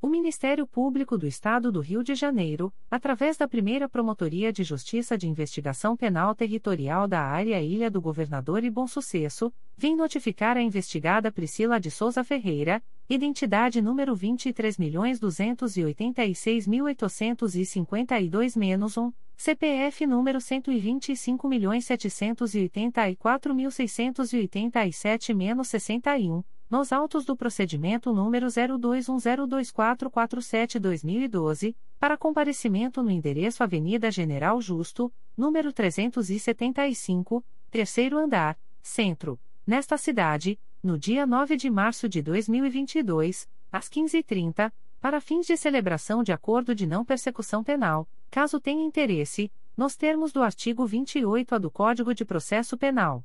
O Ministério Público do Estado do Rio de Janeiro, através da primeira Promotoria de Justiça de Investigação Penal Territorial da Área Ilha do Governador e Bom Sucesso, vem notificar a investigada Priscila de Souza Ferreira, identidade número 23.286.852-1, CPF número 125.784.687-61 nos autos do procedimento número 02102447-2012, para comparecimento no endereço Avenida General Justo, número 375, terceiro andar, centro, nesta cidade, no dia 9 de março de 2022, às 15h30, para fins de celebração de acordo de não persecução penal, caso tenha interesse, nos termos do artigo 28A do Código de Processo Penal.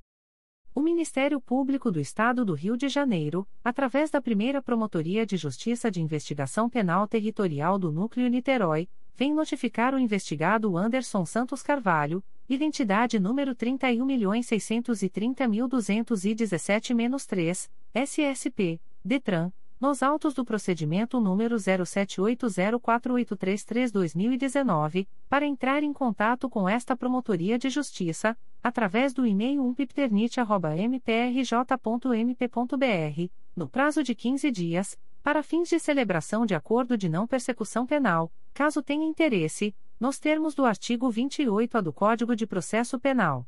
O Ministério Público do Estado do Rio de Janeiro, através da primeira Promotoria de Justiça de Investigação Penal Territorial do Núcleo Niterói, vem notificar o investigado Anderson Santos Carvalho, identidade número 31.630.217-3, SSP, DETRAN, nos autos do procedimento número 07804833-2019, para entrar em contato com esta Promotoria de Justiça, através do e-mail umpipternit.mprj.mp.br, no prazo de 15 dias, para fins de celebração de acordo de não persecução penal, caso tenha interesse, nos termos do artigo 28A do Código de Processo Penal.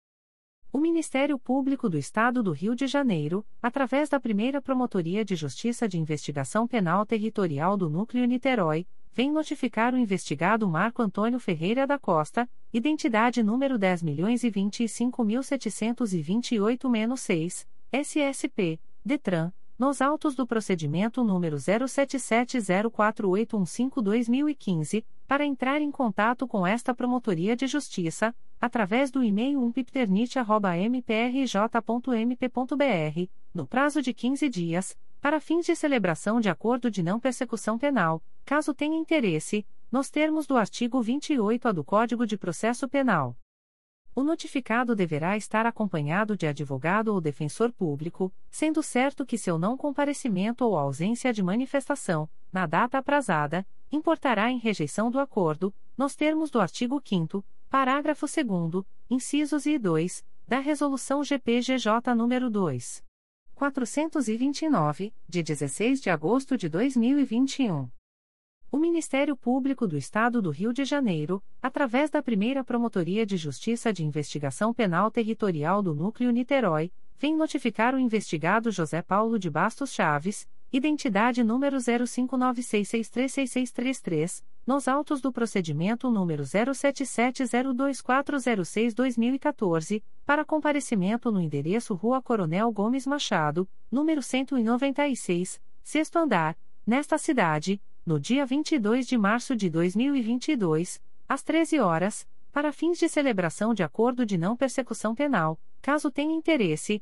O Ministério Público do Estado do Rio de Janeiro, através da primeira Promotoria de Justiça de Investigação Penal Territorial do Núcleo Niterói, vem notificar o investigado Marco Antônio Ferreira da Costa, identidade número 10.025.728-6, SSP, DETRAN, nos autos do procedimento número 07704815-2015, para entrar em contato com esta Promotoria de Justiça, através do e-mail umpipternit.mprj.mp.br, no prazo de 15 dias, para fins de celebração de acordo de não persecução penal, caso tenha interesse, nos termos do artigo 28-A do Código de Processo Penal. O notificado deverá estar acompanhado de advogado ou defensor público, sendo certo que seu não comparecimento ou ausência de manifestação, na data aprazada, importará em rejeição do acordo, nos termos do artigo 5 parágrafo 2 incisos e 2, da Resolução GPGJ nº 2. 429, de 16 de agosto de 2021. O Ministério Público do Estado do Rio de Janeiro, através da primeira Promotoria de Justiça de Investigação Penal Territorial do Núcleo Niterói, vem notificar o investigado José Paulo de Bastos Chaves, identidade número 0596636633, nos autos do procedimento número 07702406-2014, para comparecimento no endereço Rua Coronel Gomes Machado, número 196, sexto andar, nesta cidade no dia 22 de março de 2022, às 13 horas, para fins de celebração de acordo de não persecução penal, caso tenha interesse,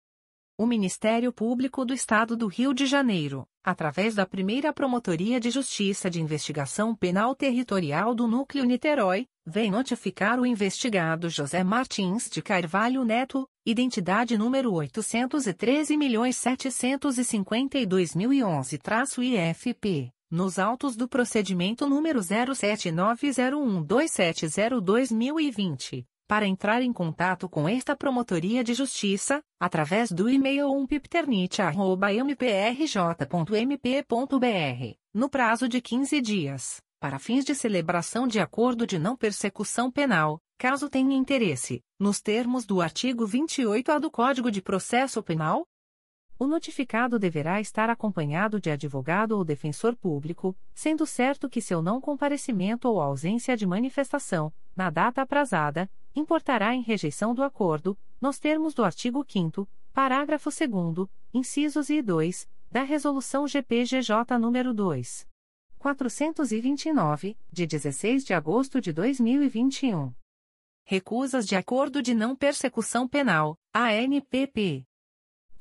O Ministério Público do Estado do Rio de Janeiro, através da primeira Promotoria de Justiça de Investigação Penal Territorial do Núcleo Niterói, vem notificar o investigado José Martins de Carvalho Neto, identidade número 813.752.011-IFP nos autos do procedimento número 07901270-2020, para entrar em contato com esta Promotoria de Justiça, através do e-mail umpipternit.mprj.mp.br, no prazo de 15 dias, para fins de celebração de acordo de não persecução penal, caso tenha interesse, nos termos do artigo 28-A do Código de Processo Penal, o notificado deverá estar acompanhado de advogado ou defensor público, sendo certo que seu não comparecimento ou ausência de manifestação, na data aprazada, importará em rejeição do acordo, nos termos do artigo 5 parágrafo 2 incisos e 2, da Resolução GPGJ nº 2. 429, de 16 de agosto de 2021. Recusas de Acordo de Não Persecução Penal, ANPP.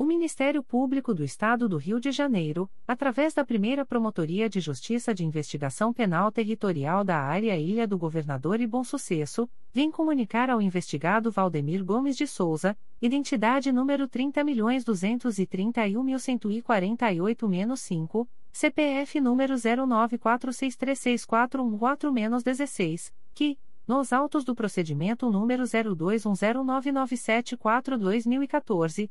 O Ministério Público do Estado do Rio de Janeiro, através da primeira Promotoria de Justiça de Investigação Penal Territorial da Área Ilha do Governador e Bom Sucesso, vem comunicar ao investigado Valdemir Gomes de Souza, identidade número 30.231.148-5, CPF número 0946364114-16, que, nos autos do procedimento número 02109974-2014,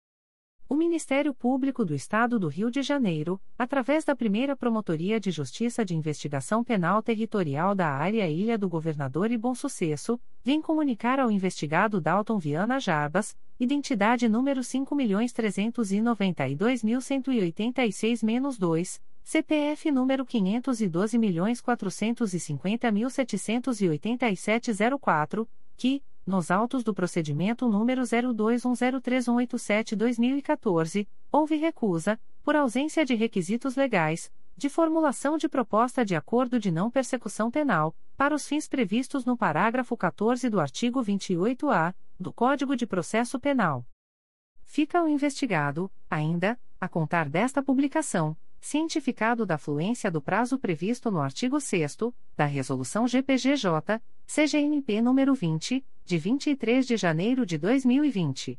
O Ministério Público do Estado do Rio de Janeiro, através da primeira Promotoria de Justiça de Investigação Penal Territorial da Área Ilha do Governador e Bom Sucesso, vem comunicar ao investigado Dalton Viana Jarbas, identidade número 5.392.186-2, CPF número 512.450.787-04, que, nos autos do procedimento número 02103187-2014, houve recusa, por ausência de requisitos legais, de formulação de proposta de acordo de não persecução penal, para os fins previstos no parágrafo 14 do artigo 28-A do Código de Processo Penal. Fica o investigado, ainda, a contar desta publicação cientificado da fluência do prazo previsto no artigo 6 da Resolução GPGJ, CGNP nº 20, de 23 de janeiro de 2020.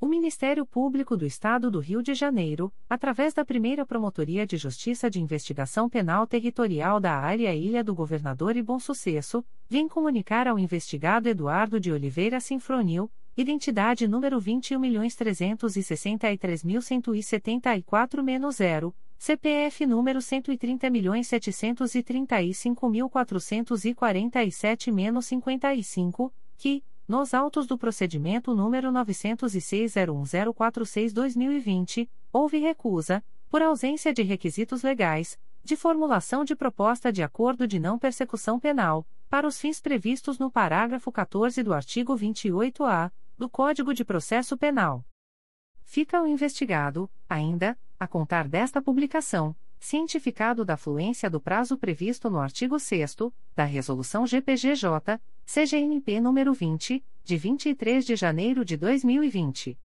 O Ministério Público do Estado do Rio de Janeiro, através da primeira Promotoria de Justiça de Investigação Penal Territorial da Área Ilha do Governador e Bom Sucesso, vem comunicar ao investigado Eduardo de Oliveira Sinfronil, identidade número 21.363.174-0, CPF número 130.735.447-55, que, nos autos do procedimento número 906.01046-2020, houve recusa, por ausência de requisitos legais, de formulação de proposta de acordo de não persecução penal, para os fins previstos no parágrafo 14 do artigo 28-A do Código de Processo Penal. Fica o investigado, ainda, a contar desta publicação, cientificado da fluência do prazo previsto no artigo 6 da Resolução GPGJ, CGNP nº 20, de 23 de janeiro de 2020.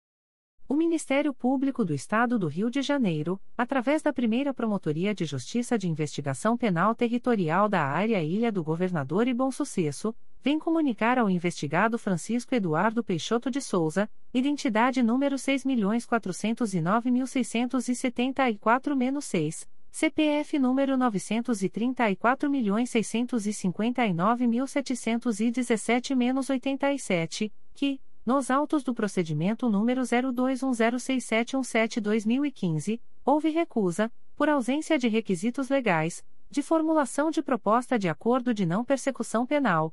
O Ministério Público do Estado do Rio de Janeiro, através da primeira Promotoria de Justiça de Investigação Penal Territorial da Área Ilha do Governador e Bom Sucesso, vem comunicar ao investigado Francisco Eduardo Peixoto de Souza, identidade número 6.409.674-6, CPF número 934.659.717-87, que, nos autos do procedimento número 02106717-2015, houve recusa, por ausência de requisitos legais, de formulação de proposta de acordo de não persecução penal,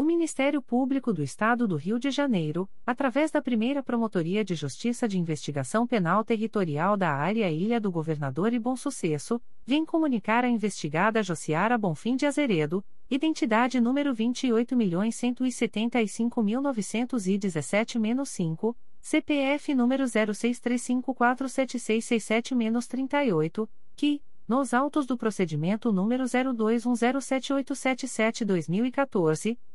O Ministério Público do Estado do Rio de Janeiro, através da primeira Promotoria de Justiça de Investigação Penal Territorial da Área Ilha do Governador e Bom Sucesso, vem comunicar a investigada Josiara Bonfim de Azeredo, identidade número 28.175.917-5, CPF número 0635476667-38, que, nos autos do procedimento número 02107877-2014,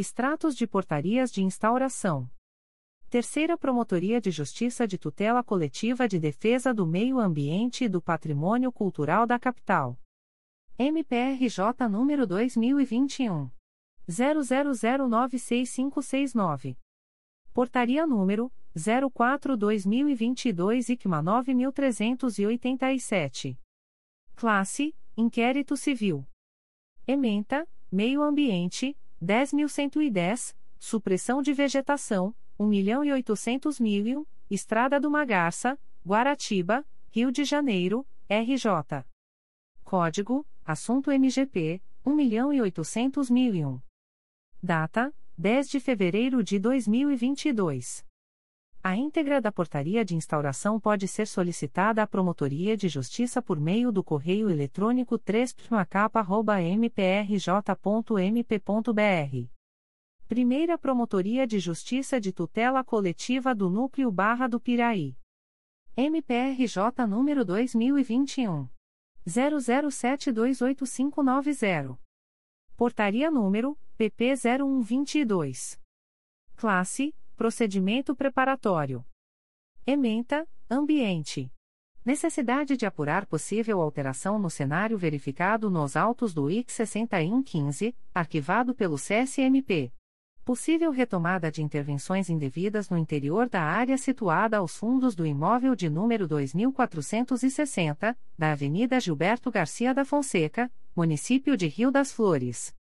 Extratos de portarias de instauração. Terceira Promotoria de Justiça de Tutela Coletiva de Defesa do Meio Ambiente e do Patrimônio Cultural da Capital. MPRJ número 2021 00096569. Portaria número 04/2022 ICMA 9387. Classe: Inquérito Civil. Ementa: Meio Ambiente 10.110, Supressão de Vegetação 1.800.000, Estrada do Magarça, Guaratiba, Rio de Janeiro, RJ. Código: Assunto MGP 1.800.001. Data: 10 de fevereiro de 2022. A íntegra da portaria de instauração pode ser solicitada à Promotoria de Justiça por meio do correio eletrônico 3 mprj.mp.br. Primeira Promotoria de Justiça de Tutela Coletiva do Núcleo Barra do Piraí. MPRJ número 2021. 00728590. Portaria número PP 0122. Classe: Procedimento preparatório. Ementa: Ambiente. Necessidade de apurar possível alteração no cenário verificado nos autos do IC 6115, arquivado pelo CSMP. Possível retomada de intervenções indevidas no interior da área situada aos fundos do imóvel de número 2460, da Avenida Gilberto Garcia da Fonseca, Município de Rio das Flores.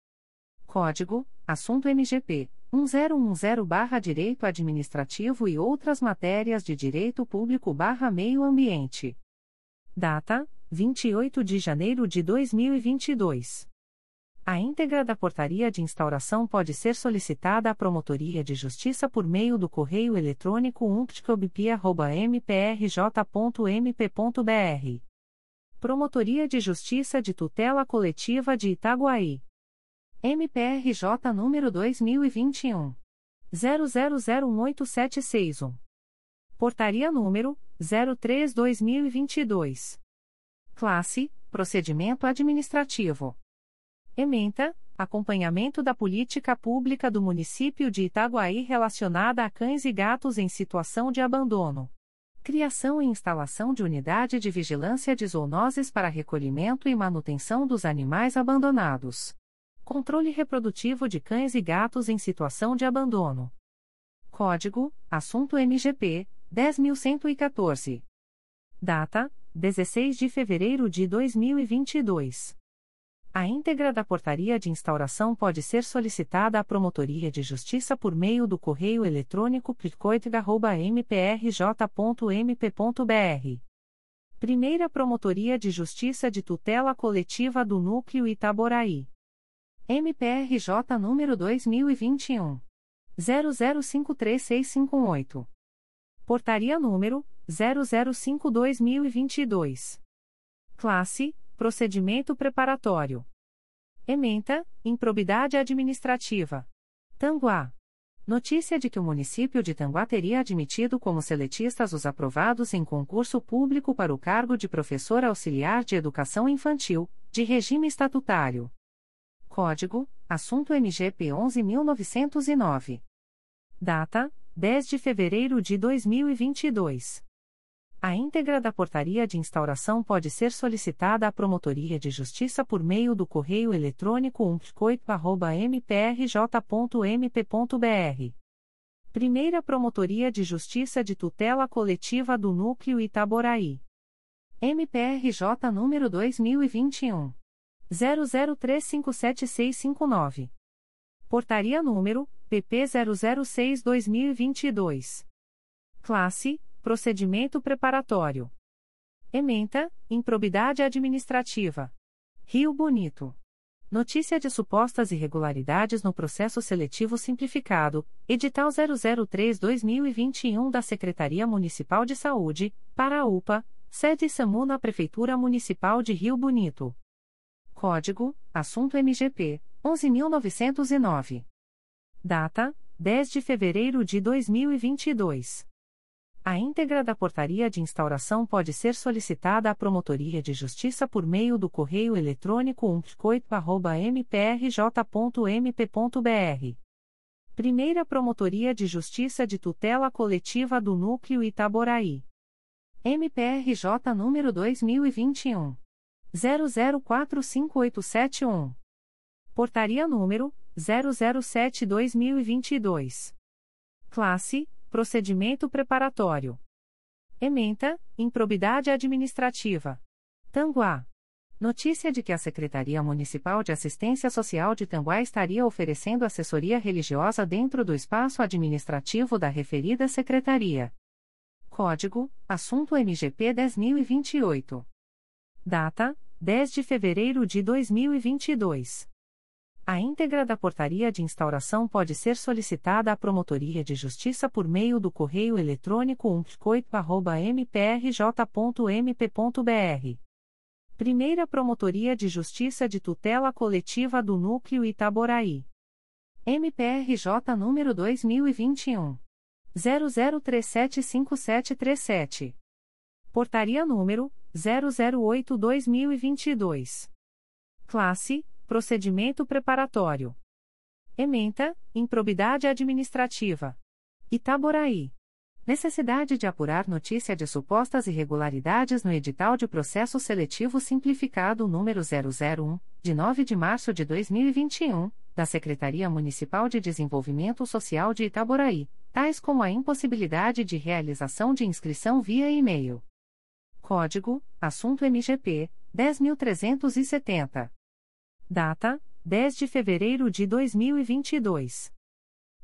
Código: Assunto MGP 1010-Direito Administrativo e outras matérias de Direito Público-Meio Ambiente. Data: 28 de janeiro de 2022. A íntegra da portaria de instauração pode ser solicitada à Promotoria de Justiça por meio do correio eletrônico umptcobp.mprj.mp.br. Promotoria de Justiça de Tutela Coletiva de Itaguaí. MPRJ número 2021. 00018761. Portaria número 03-2022. Classe: Procedimento Administrativo. Ementa: Acompanhamento da política pública do município de Itaguaí relacionada a cães e gatos em situação de abandono. Criação e instalação de unidade de vigilância de zoonoses para recolhimento e manutenção dos animais abandonados. Controle reprodutivo de cães e gatos em situação de abandono. Código: Assunto MGP 10114. Data: 16 de fevereiro de 2022. A íntegra da portaria de instauração pode ser solicitada à Promotoria de Justiça por meio do correio eletrônico picoit.mprj.mp.br. Primeira Promotoria de Justiça de Tutela Coletiva do Núcleo Itaboraí. MPRJ número 2021. 00536658. Portaria número 005-2022. Classe Procedimento preparatório. Ementa, improbidade administrativa. Tanguá. Notícia de que o município de Tanguá teria admitido como seletistas os aprovados em concurso público para o cargo de professor auxiliar de educação infantil, de regime estatutário. Código: Assunto MGP 11909. Data: 10 de fevereiro de 2022. A íntegra da portaria de instauração pode ser solicitada à Promotoria de Justiça por meio do correio eletrônico umpcoip.mprj.mp.br. Primeira Promotoria de Justiça de Tutela Coletiva do Núcleo Itaboraí. MPRJ número 2021. 00357659. Portaria número PP 006-2022. Classe Procedimento preparatório. Ementa, improbidade administrativa. Rio Bonito. Notícia de supostas irregularidades no processo seletivo simplificado, edital 003-2021 da Secretaria Municipal de Saúde, para a UPA, sede SAMU na Prefeitura Municipal de Rio Bonito. Código: Assunto MGP 11909. Data: 10 de fevereiro de 2022. A íntegra da portaria de instauração pode ser solicitada à Promotoria de Justiça por meio do correio eletrônico umpcoip.mprj.mp.br. Primeira Promotoria de Justiça de Tutela Coletiva do Núcleo Itaboraí. MPRJ número 2021. 00458771. Portaria número 007-2022. Classe Procedimento preparatório. Ementa, improbidade administrativa. Tanguá. Notícia de que a Secretaria Municipal de Assistência Social de Tanguá estaria oferecendo assessoria religiosa dentro do espaço administrativo da referida secretaria. Código: Assunto MGP 10028. Data: 10 de fevereiro de 2022. A íntegra da portaria de instauração pode ser solicitada à Promotoria de Justiça por meio do correio eletrônico umpcoip.mprj.mp.br. Primeira Promotoria de Justiça de Tutela Coletiva do Núcleo Itaboraí. MPRJ número 2021. 00375737. Portaria número 008-2022. Classe Procedimento preparatório. Ementa, improbidade administrativa. Itaboraí. Necessidade de apurar notícia de supostas irregularidades no edital de processo seletivo simplificado número 001, de 9 de março de 2021, da Secretaria Municipal de Desenvolvimento Social de Itaboraí, tais como a impossibilidade de realização de inscrição via e-mail. Código: Assunto MGP 10370. Data: 10 de fevereiro de 2022.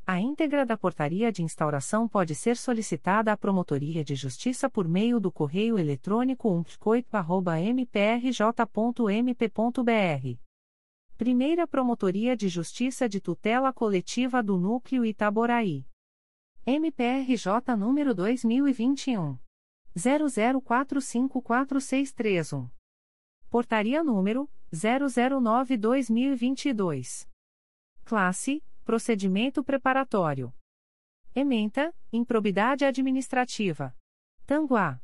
A íntegra da portaria de instauração pode ser solicitada à Promotoria de Justiça por meio do correio eletrônico umpcoit.mprj.mp.br. Primeira Promotoria de Justiça de Tutela Coletiva do Núcleo Itaboraí. MPRJ número 2021. 00454631. Portaria número 009-2022. Classe Procedimento preparatório. Ementa, improbidade administrativa. Tanguá.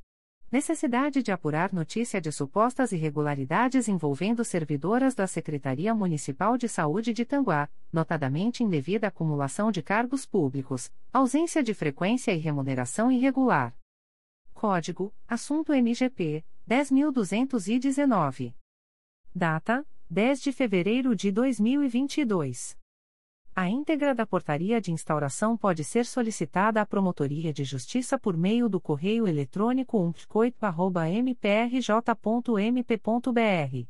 Necessidade de apurar notícia de supostas irregularidades envolvendo servidoras da Secretaria Municipal de Saúde de Tanguá, notadamente indevida acumulação de cargos públicos, ausência de frequência e remuneração irregular. Código: Assunto MGP 10219. Data: 10 de fevereiro de 2022. A íntegra da portaria de instauração pode ser solicitada à Promotoria de Justiça por meio do correio eletrônico umpcoit.mprj.mp.br.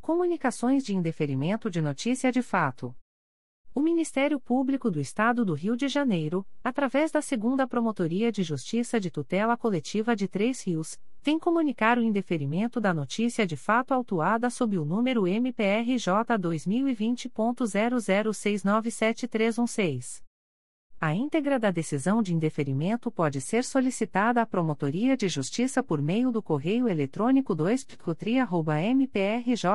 Comunicações de indeferimento de notícia de fato. O Ministério Público do Estado do Rio de Janeiro, através da Segunda Promotoria de Justiça de Tutela Coletiva de Três Rios, vem comunicar o indeferimento da notícia de fato autuada sob o número MPRJ 2020.00697316. A íntegra da decisão de indeferimento pode ser solicitada à Promotoria de Justiça por meio do correio eletrônico 2 mprj.mp.br.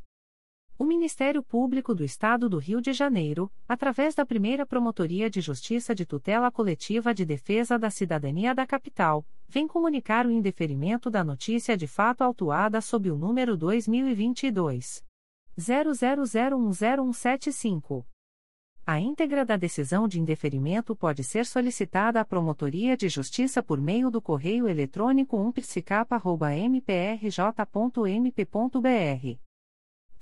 O Ministério Público do Estado do Rio de Janeiro, através da primeira Promotoria de Justiça de Tutela Coletiva de Defesa da Cidadania da Capital, vem comunicar o indeferimento da notícia de fato autuada sob o número 2022. 00010175. A íntegra da decisão de indeferimento pode ser solicitada à Promotoria de Justiça por meio do correio eletrônico umpsicapa.mprj.mp.br.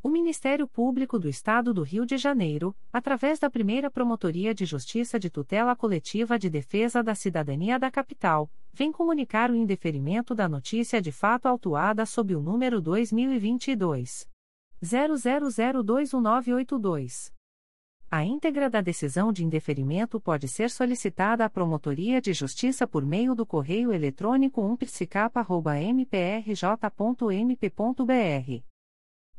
O Ministério Público do Estado do Rio de Janeiro, através da primeira Promotoria de Justiça de Tutela Coletiva de Defesa da Cidadania da Capital, vem comunicar o indeferimento da notícia de fato autuada sob o número 2022. 00021982. A íntegra da decisão de indeferimento pode ser solicitada à Promotoria de Justiça por meio do correio eletrônico umpsicapa.mprj.mp.br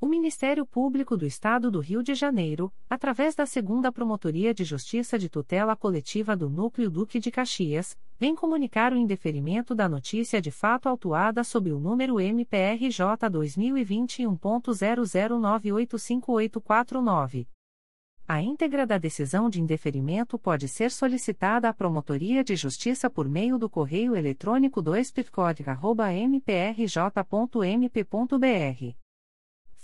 O Ministério Público do Estado do Rio de Janeiro, através da Segunda Promotoria de Justiça de Tutela Coletiva do Núcleo Duque de Caxias, vem comunicar o indeferimento da notícia de fato autuada sob o número MPRJ 2021.00985849. A íntegra da decisão de indeferimento pode ser solicitada à Promotoria de Justiça por meio do correio eletrônico 2 mprj.mp.br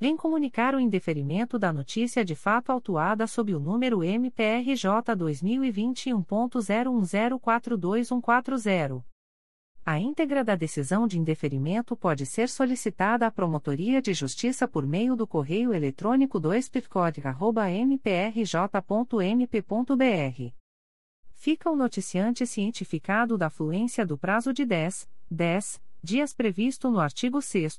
vem comunicar o indeferimento da notícia de fato autuada sob o número MPRJ 2021.01042140. A íntegra da decisão de indeferimento pode ser solicitada à Promotoria de Justiça por meio do correio eletrônico 2 mprj.mp.br fica o noticiante cientificado da fluência do prazo de 10, 10 dias previsto no artigo 6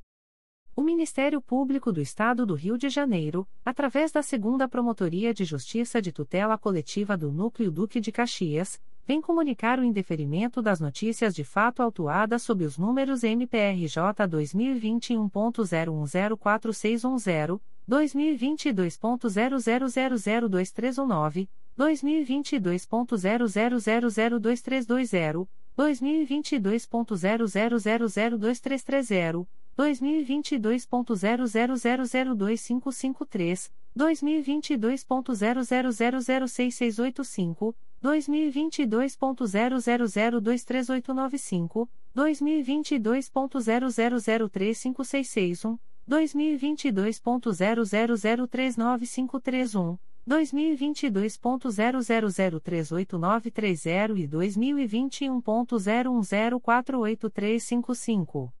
O Ministério Público do Estado do Rio de Janeiro, através da Segunda Promotoria de Justiça de Tutela Coletiva do Núcleo Duque de Caxias, vem comunicar o indeferimento das notícias de fato autuadas sob os números MPRJ 2021.01046110, 2022.00002319, 2022.00002320, 2022.00002330, 2022.00002553, 2022.00006685, 2022.00023895, 2022.00035661, 2022.00039531, 2022.00038930 e 2021.01048355.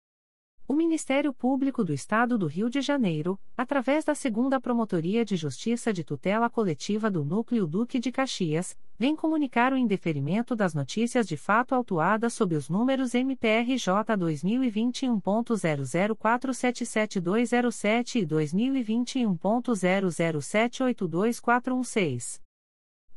O Ministério Público do Estado do Rio de Janeiro, através da Segunda Promotoria de Justiça de Tutela Coletiva do Núcleo Duque de Caxias, vem comunicar o indeferimento das notícias de fato autuadas sob os números MPRJ 2021.00477207 e 2021.00782416.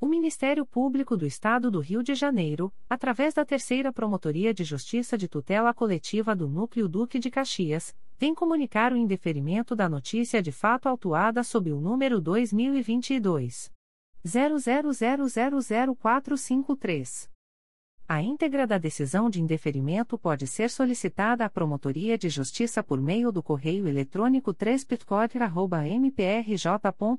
O Ministério Público do Estado do Rio de Janeiro, através da Terceira Promotoria de Justiça de Tutela Coletiva do Núcleo Duque de Caxias, vem comunicar o indeferimento da notícia de fato autuada sob o número 2022 00000453. A íntegra da decisão de indeferimento pode ser solicitada à Promotoria de Justiça por meio do correio eletrônico 3 mprj.mp.br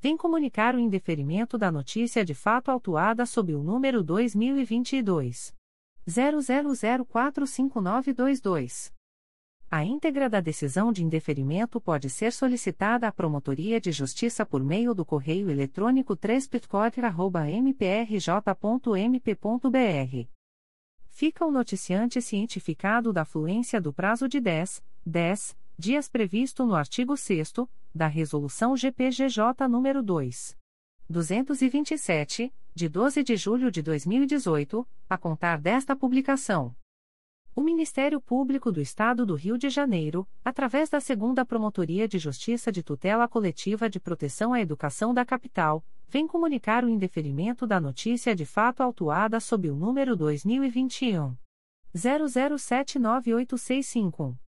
vem comunicar o indeferimento da notícia de fato autuada sob o número 2022 00045922. A íntegra da decisão de indeferimento pode ser solicitada à Promotoria de Justiça por meio do correio eletrônico 3 mprj.mp.br. Fica o noticiante cientificado da fluência do prazo de 10, 10 dias previsto no artigo 6 da Resolução GPGJ nº 2. 227, de 12 de julho de 2018, a contar desta publicação. O Ministério Público do Estado do Rio de Janeiro, através da Segunda Promotoria de Justiça de Tutela Coletiva de Proteção à Educação da Capital, vem comunicar o indeferimento da notícia de fato autuada sob o número 2021 00798651.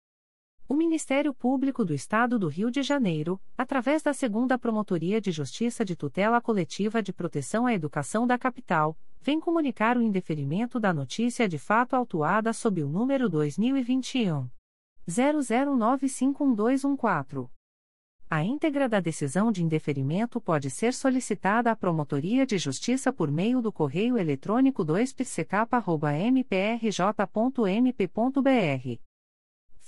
O Ministério Público do Estado do Rio de Janeiro, através da Segunda Promotoria de Justiça de Tutela Coletiva de Proteção à Educação da Capital, vem comunicar o indeferimento da notícia de fato autuada sob o número 2021 00951214. A íntegra da decisão de indeferimento pode ser solicitada à Promotoria de Justiça por meio do correio eletrônico 2pscap.mprj.mp.br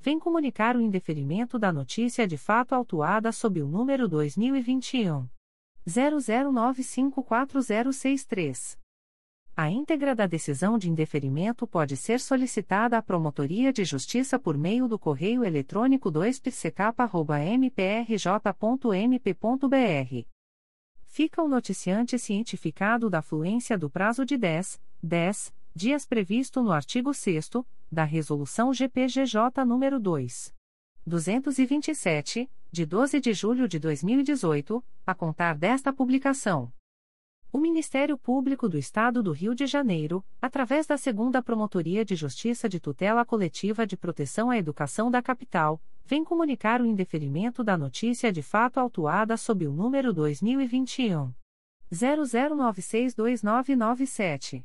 vem comunicar o indeferimento da notícia de fato autuada sob o número 2021 00954063. A íntegra da decisão de indeferimento pode ser solicitada à Promotoria de Justiça por meio do correio eletrônico 2pscap.mprj.mp.br. Fica o noticiante cientificado da fluência do prazo de 10, 10 dias previsto no artigo 6 da Resolução GPGJ nº 2. 227, de 12 de julho de 2018, a contar desta publicação. O Ministério Público do Estado do Rio de Janeiro, através da Segunda Promotoria de Justiça de Tutela Coletiva de Proteção à Educação da Capital, vem comunicar o indeferimento da notícia de fato autuada sob o número 2021 00962997.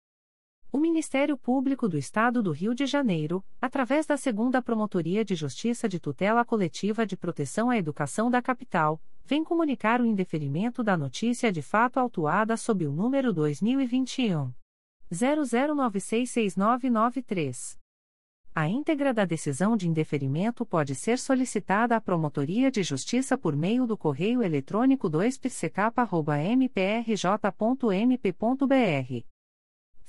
O Ministério Público do Estado do Rio de Janeiro, através da Segunda Promotoria de Justiça de Tutela Coletiva de Proteção à Educação da Capital, vem comunicar o indeferimento da notícia de fato autuada sob o número 2021 00966993. A íntegra da decisão de indeferimento pode ser solicitada à Promotoria de Justiça por meio do correio eletrônico 2pscap.mprj.mp.br.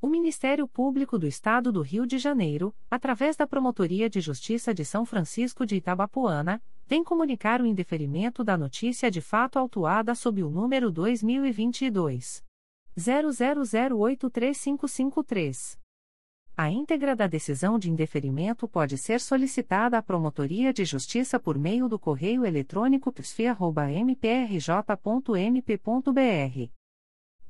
O Ministério Público do Estado do Rio de Janeiro, através da Promotoria de Justiça de São Francisco de Itabapoana, vem comunicar o indeferimento da notícia de fato autuada sob o número 2022 00083553. A íntegra da decisão de indeferimento pode ser solicitada à Promotoria de Justiça por meio do correio eletrônico psfia.mprj.mp.br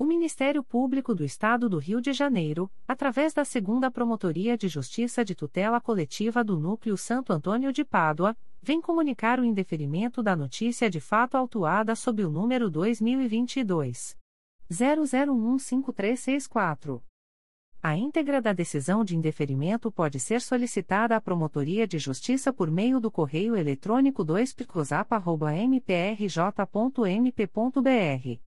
O Ministério Público do Estado do Rio de Janeiro, através da Segunda Promotoria de Justiça de Tutela Coletiva do Núcleo Santo Antônio de Pádua, vem comunicar o indeferimento da notícia de fato autuada sob o número 2022 00153664. A íntegra da decisão de indeferimento pode ser solicitada à Promotoria de Justiça por meio do correio eletrônico 2 mprj.mp.br.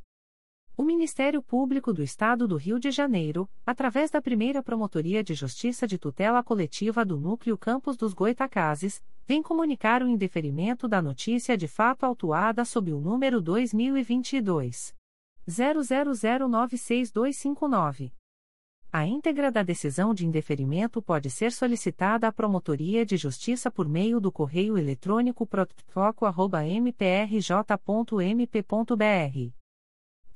O Ministério Público do Estado do Rio de Janeiro, através da primeira Promotoria de Justiça de Tutela Coletiva do Núcleo Campos dos Goitacazes, vem comunicar o indeferimento da notícia de fato autuada sob o número 2022 00096259. A íntegra da decisão de indeferimento pode ser solicitada à Promotoria de Justiça por meio do correio eletrônico protfoco.mprj.mp.br.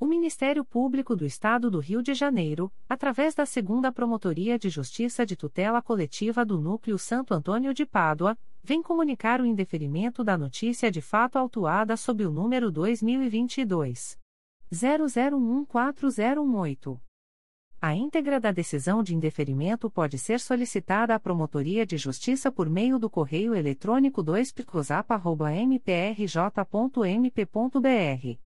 O Ministério Público do Estado do Rio de Janeiro, através da Segunda Promotoria de Justiça de Tutela Coletiva do Núcleo Santo Antônio de Pádua, vem comunicar o indeferimento da notícia de fato autuada sob o número 2022 00140118. A íntegra da decisão de indeferimento pode ser solicitada à Promotoria de Justiça por meio do correio eletrônico 2 mprj.mp.br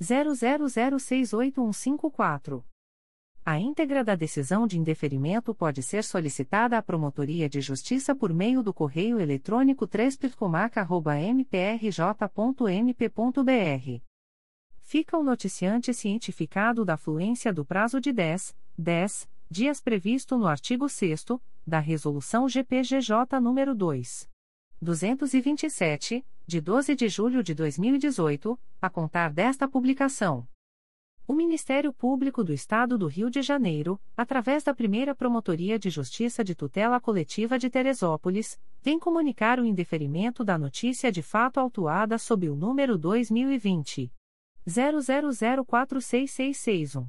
00068154. A íntegra da decisão de indeferimento pode ser solicitada à Promotoria de Justiça por meio do correio eletrônico 3 mprj.mp.br. Fica o noticiante cientificado da fluência do prazo de 10, 10 dias previsto no artigo 6 da Resolução GPGJ nº 2. 227, de 12 de julho de 2018, a contar desta publicação. O Ministério Público do Estado do Rio de Janeiro, através da primeira Promotoria de Justiça de Tutela Coletiva de Teresópolis, vem comunicar o indeferimento da notícia de fato autuada sob o número 2020 00046661.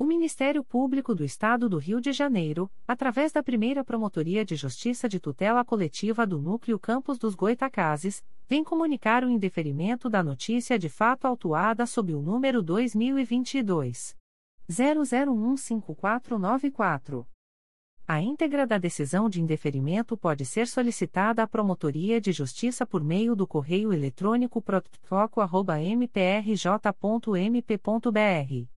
O Ministério Público do Estado do Rio de Janeiro, através da primeira Promotoria de Justiça de Tutela Coletiva do Núcleo Campos dos Goitacazes, vem comunicar o indeferimento da notícia de fato autuada sob o número 2022 00154494. A íntegra da decisão de indeferimento pode ser solicitada à Promotoria de Justiça por meio do correio eletrônico protfoco.mprj.mp.br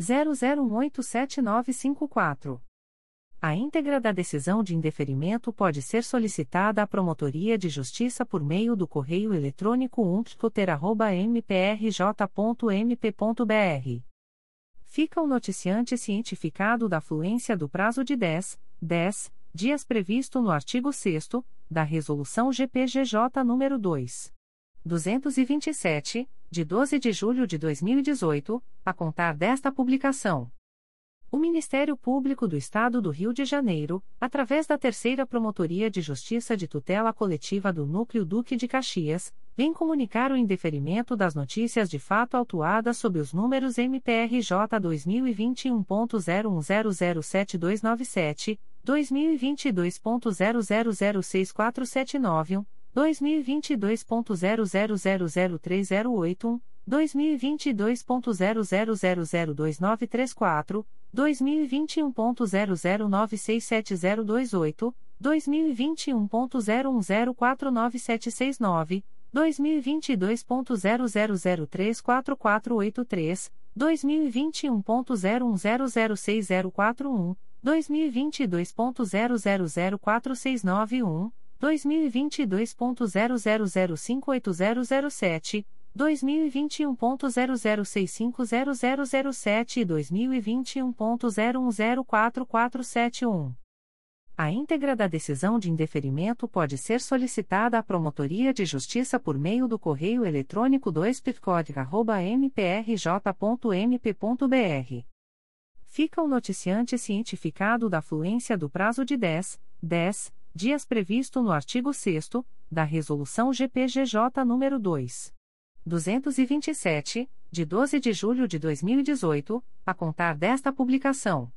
00187954. A íntegra da decisão de indeferimento pode ser solicitada à Promotoria de Justiça por meio do correio eletrônico umptcoter.mprj.mp.br. Fica o noticiante cientificado da fluência do prazo de 10, 10 dias previsto no artigo 6 da Resolução GPGJ nº 2. 227, de 12 de julho de 2018, a contar desta publicação. O Ministério Público do Estado do Rio de Janeiro, através da Terceira Promotoria de Justiça de Tutela Coletiva do Núcleo Duque de Caxias, vem comunicar o indeferimento das notícias de fato autuadas sob os números MPRJ 2021.01007297, 2022.00064791, 2022.00003081, 2022.00002934, 2021.00967028, 2021.01049769, 2022.00034483, 2021.01006041, 2022.00046991, 2022.00058007, 2021.00650007 e 2021.01044471. A íntegra da decisão de indeferimento pode ser solicitada à Promotoria de Justiça por meio do correio eletrônico 2 mprj.mp.br. Fica o noticiante cientificado da fluência do prazo de 10, 10 dias previsto no artigo 6 da Resolução GPGJ nº 2. 227, de 12 de julho de 2018, a contar desta publicação.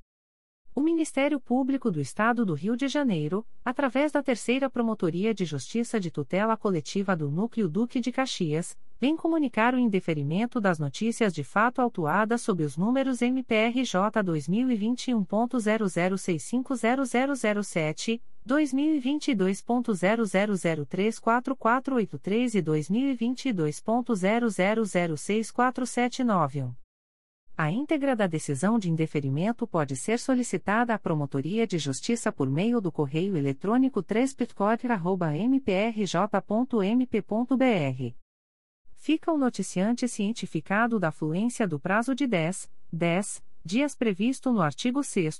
O Ministério Público do Estado do Rio de Janeiro, através da Terceira Promotoria de Justiça de Tutela Coletiva do Núcleo Duque de Caxias, vem comunicar o indeferimento das notícias de fato autuadas sob os números MPRJ 2021.00650007, 2022.00034483 e 2022.00064791. A íntegra da decisão de indeferimento pode ser solicitada à Promotoria de Justiça por meio do correio eletrônico 3 mprj.mp.br. Fica o noticiante cientificado da fluência do prazo de 10, 10 dias previsto no artigo 6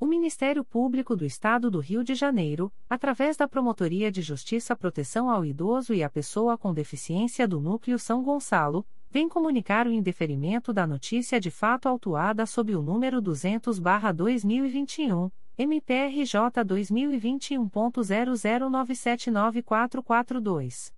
O Ministério Público do Estado do Rio de Janeiro, através da Promotoria de Justiça Proteção ao Idoso e à Pessoa com Deficiência do Núcleo São Gonçalo, vem comunicar o indeferimento da notícia de fato autuada sob o número 200-2021, MPRJ 2021.00979442.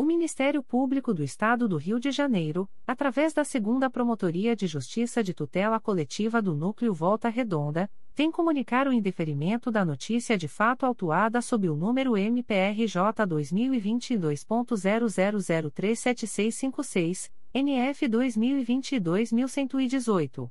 O Ministério Público do Estado do Rio de Janeiro, através da Segunda Promotoria de Justiça de Tutela Coletiva do Núcleo Volta Redonda, vem comunicar o indeferimento da notícia de fato autuada sob o número MPRJ 2022.00037656, NF 2022.1118.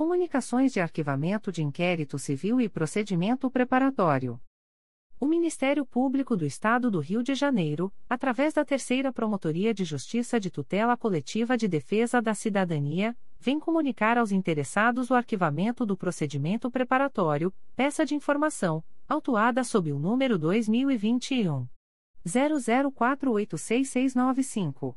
Comunicações de Arquivamento de Inquérito Civil e Procedimento Preparatório. O Ministério Público do Estado do Rio de Janeiro, através da Terceira Promotoria de Justiça de Tutela Coletiva de Defesa da Cidadania, vem comunicar aos interessados o arquivamento do procedimento preparatório, peça de informação, autuada sob o número 2021 00486695.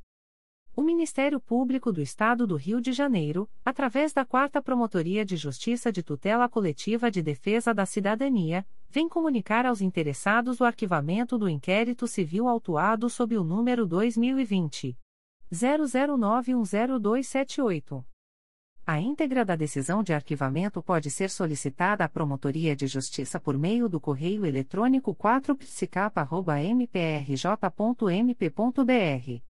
O Ministério Público do Estado do Rio de Janeiro, através da Quarta Promotoria de Justiça de Tutela Coletiva de Defesa da Cidadania, vem comunicar aos interessados o arquivamento do inquérito civil autuado sob o número 2020 00910278. A íntegra da decisão de arquivamento pode ser solicitada à Promotoria de Justiça por meio do correio eletrônico 4psicapa.mprj.mp.br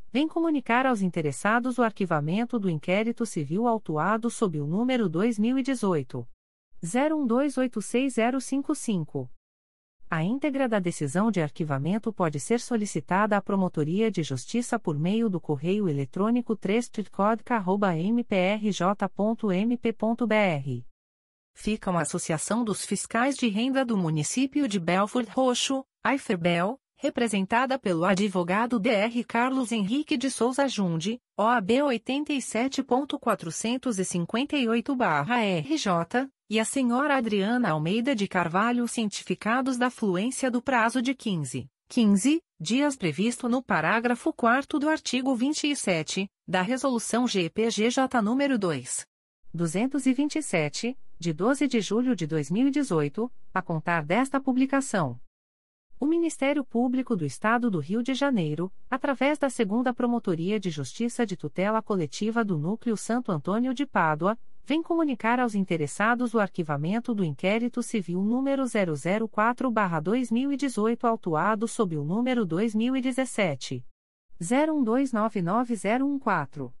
vem comunicar aos interessados o arquivamento do inquérito civil autuado sob o número 2018 01286055. A íntegra da decisão de arquivamento pode ser solicitada à Promotoria de Justiça por meio do correio eletrônico 3 mprj.mp.br ficam a Associação dos Fiscais de Renda do Município de Belford Roxo, Aiferbel, representada pelo advogado DR Carlos Henrique de Souza Jundi, OAB 87.458-RJ, e a senhora Adriana Almeida de Carvalho cientificados da fluência do prazo de 15, 15 dias previsto no parágrafo 4 do artigo 27 da Resolução GPGJ nº 2. 227, de 12 de julho de 2018, a contar desta publicação. O Ministério Público do Estado do Rio de Janeiro, através da Segunda Promotoria de Justiça de Tutela Coletiva do Núcleo Santo Antônio de Pádua, vem comunicar aos interessados o arquivamento do inquérito civil número 004/2018 autuado sob o número 2017 01299014.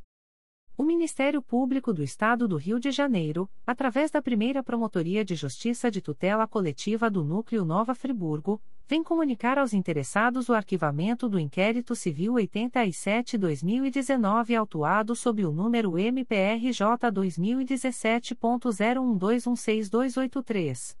O Ministério Público do Estado do Rio de Janeiro, através da primeira Promotoria de Justiça de Tutela Coletiva do Núcleo Nova Friburgo, vem comunicar aos interessados o arquivamento do inquérito civil 87-2019 autuado sob o número MPRJ 2017.01216283.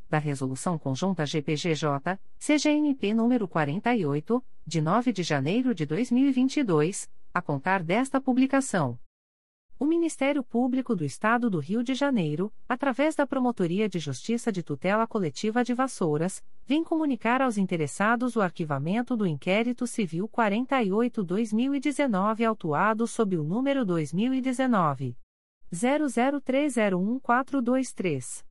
da Resolução Conjunta GPGJ, CGNP número 48, de 9 de janeiro de 2022, a contar desta publicação. O Ministério Público do Estado do Rio de Janeiro, através da Promotoria de Justiça de Tutela Coletiva de Vassouras, vem comunicar aos interessados o arquivamento do inquérito civil 48-2019 autuado sob o número 2019 00301423.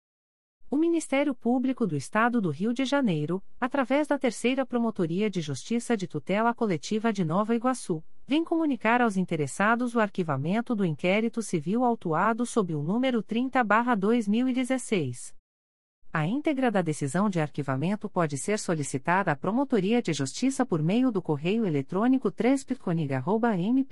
O Ministério Público do Estado do Rio de Janeiro, através da Terceira Promotoria de Justiça de Tutela Coletiva de Nova Iguaçu, vem comunicar aos interessados o arquivamento do inquérito civil autuado sob o número 30-2016. A íntegra da decisão de arquivamento pode ser solicitada à Promotoria de Justiça por meio do correio eletrônico 3 mprj.mp.br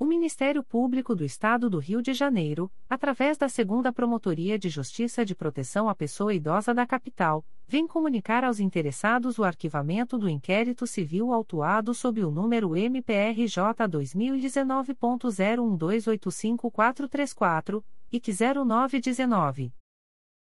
O Ministério Público do Estado do Rio de Janeiro, através da Segunda Promotoria de Justiça de Proteção à Pessoa Idosa da Capital, vem comunicar aos interessados o arquivamento do inquérito civil autuado sob o número MPRJ 2019.01285434 e que 0919.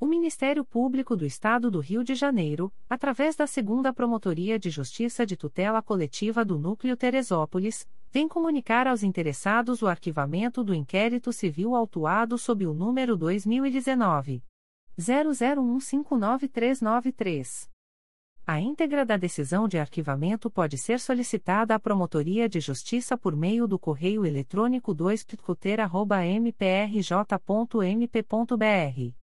O Ministério Público do Estado do Rio de Janeiro, através da Segunda Promotoria de Justiça de Tutela Coletiva do Núcleo Teresópolis, vem comunicar aos interessados o arquivamento do inquérito civil autuado sob o número 2019 00159393. A íntegra da decisão de arquivamento pode ser solicitada à Promotoria de Justiça por meio do correio eletrônico 2ptcoter.mprj.mp.br.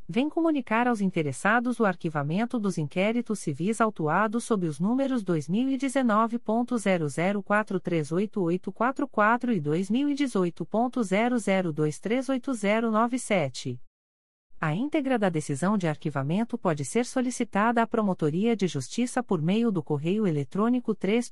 vem comunicar aos interessados o arquivamento dos inquéritos civis autuados sob os números 2019.00438844 e 2018.00238097. A íntegra da decisão de arquivamento pode ser solicitada à Promotoria de Justiça por meio do correio eletrônico 3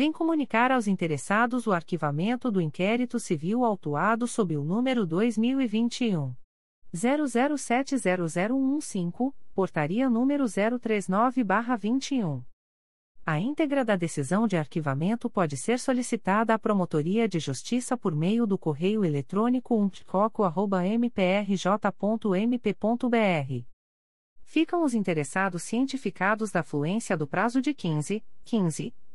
vem comunicar aos interessados o arquivamento do inquérito civil autuado sob o número 2021. 00700115, portaria número 039-21. A íntegra da decisão de arquivamento pode ser solicitada à Promotoria de Justiça por meio do correio eletrônico umpticoco.mprj.mp.br. Ficam os interessados cientificados da fluência do prazo de 15, 15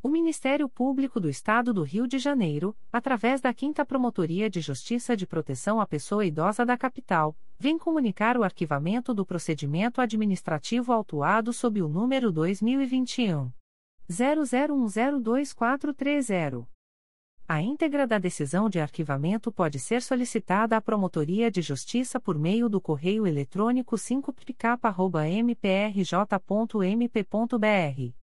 O Ministério Público do Estado do Rio de Janeiro, através da 5 Promotoria de Justiça de Proteção à Pessoa Idosa da Capital, vem comunicar o arquivamento do procedimento administrativo autuado sob o número 2021 00102430. A íntegra da decisão de arquivamento pode ser solicitada à Promotoria de Justiça por meio do correio eletrônico 5pk.mprj.mp.br.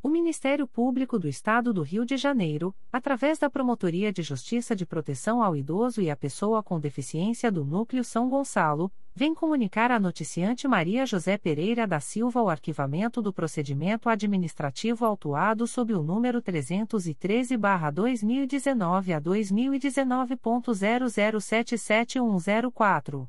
O Ministério Público do Estado do Rio de Janeiro, através da Promotoria de Justiça de Proteção ao Idoso e à Pessoa com Deficiência do Núcleo São Gonçalo, vem comunicar à noticiante Maria José Pereira da Silva o arquivamento do procedimento administrativo autuado sob o número 313-2019 a 2019.00777104.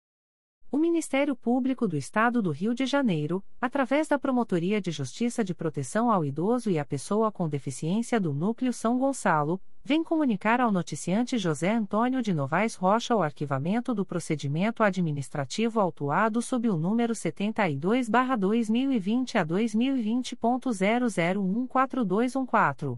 O Ministério Público do Estado do Rio de Janeiro, através da Promotoria de Justiça de Proteção ao Idoso e à Pessoa com Deficiência do Núcleo São Gonçalo, vem comunicar ao noticiante José Antônio de Novaes Rocha o arquivamento do procedimento administrativo autuado sob o número 72-2020 a 2020.00142114.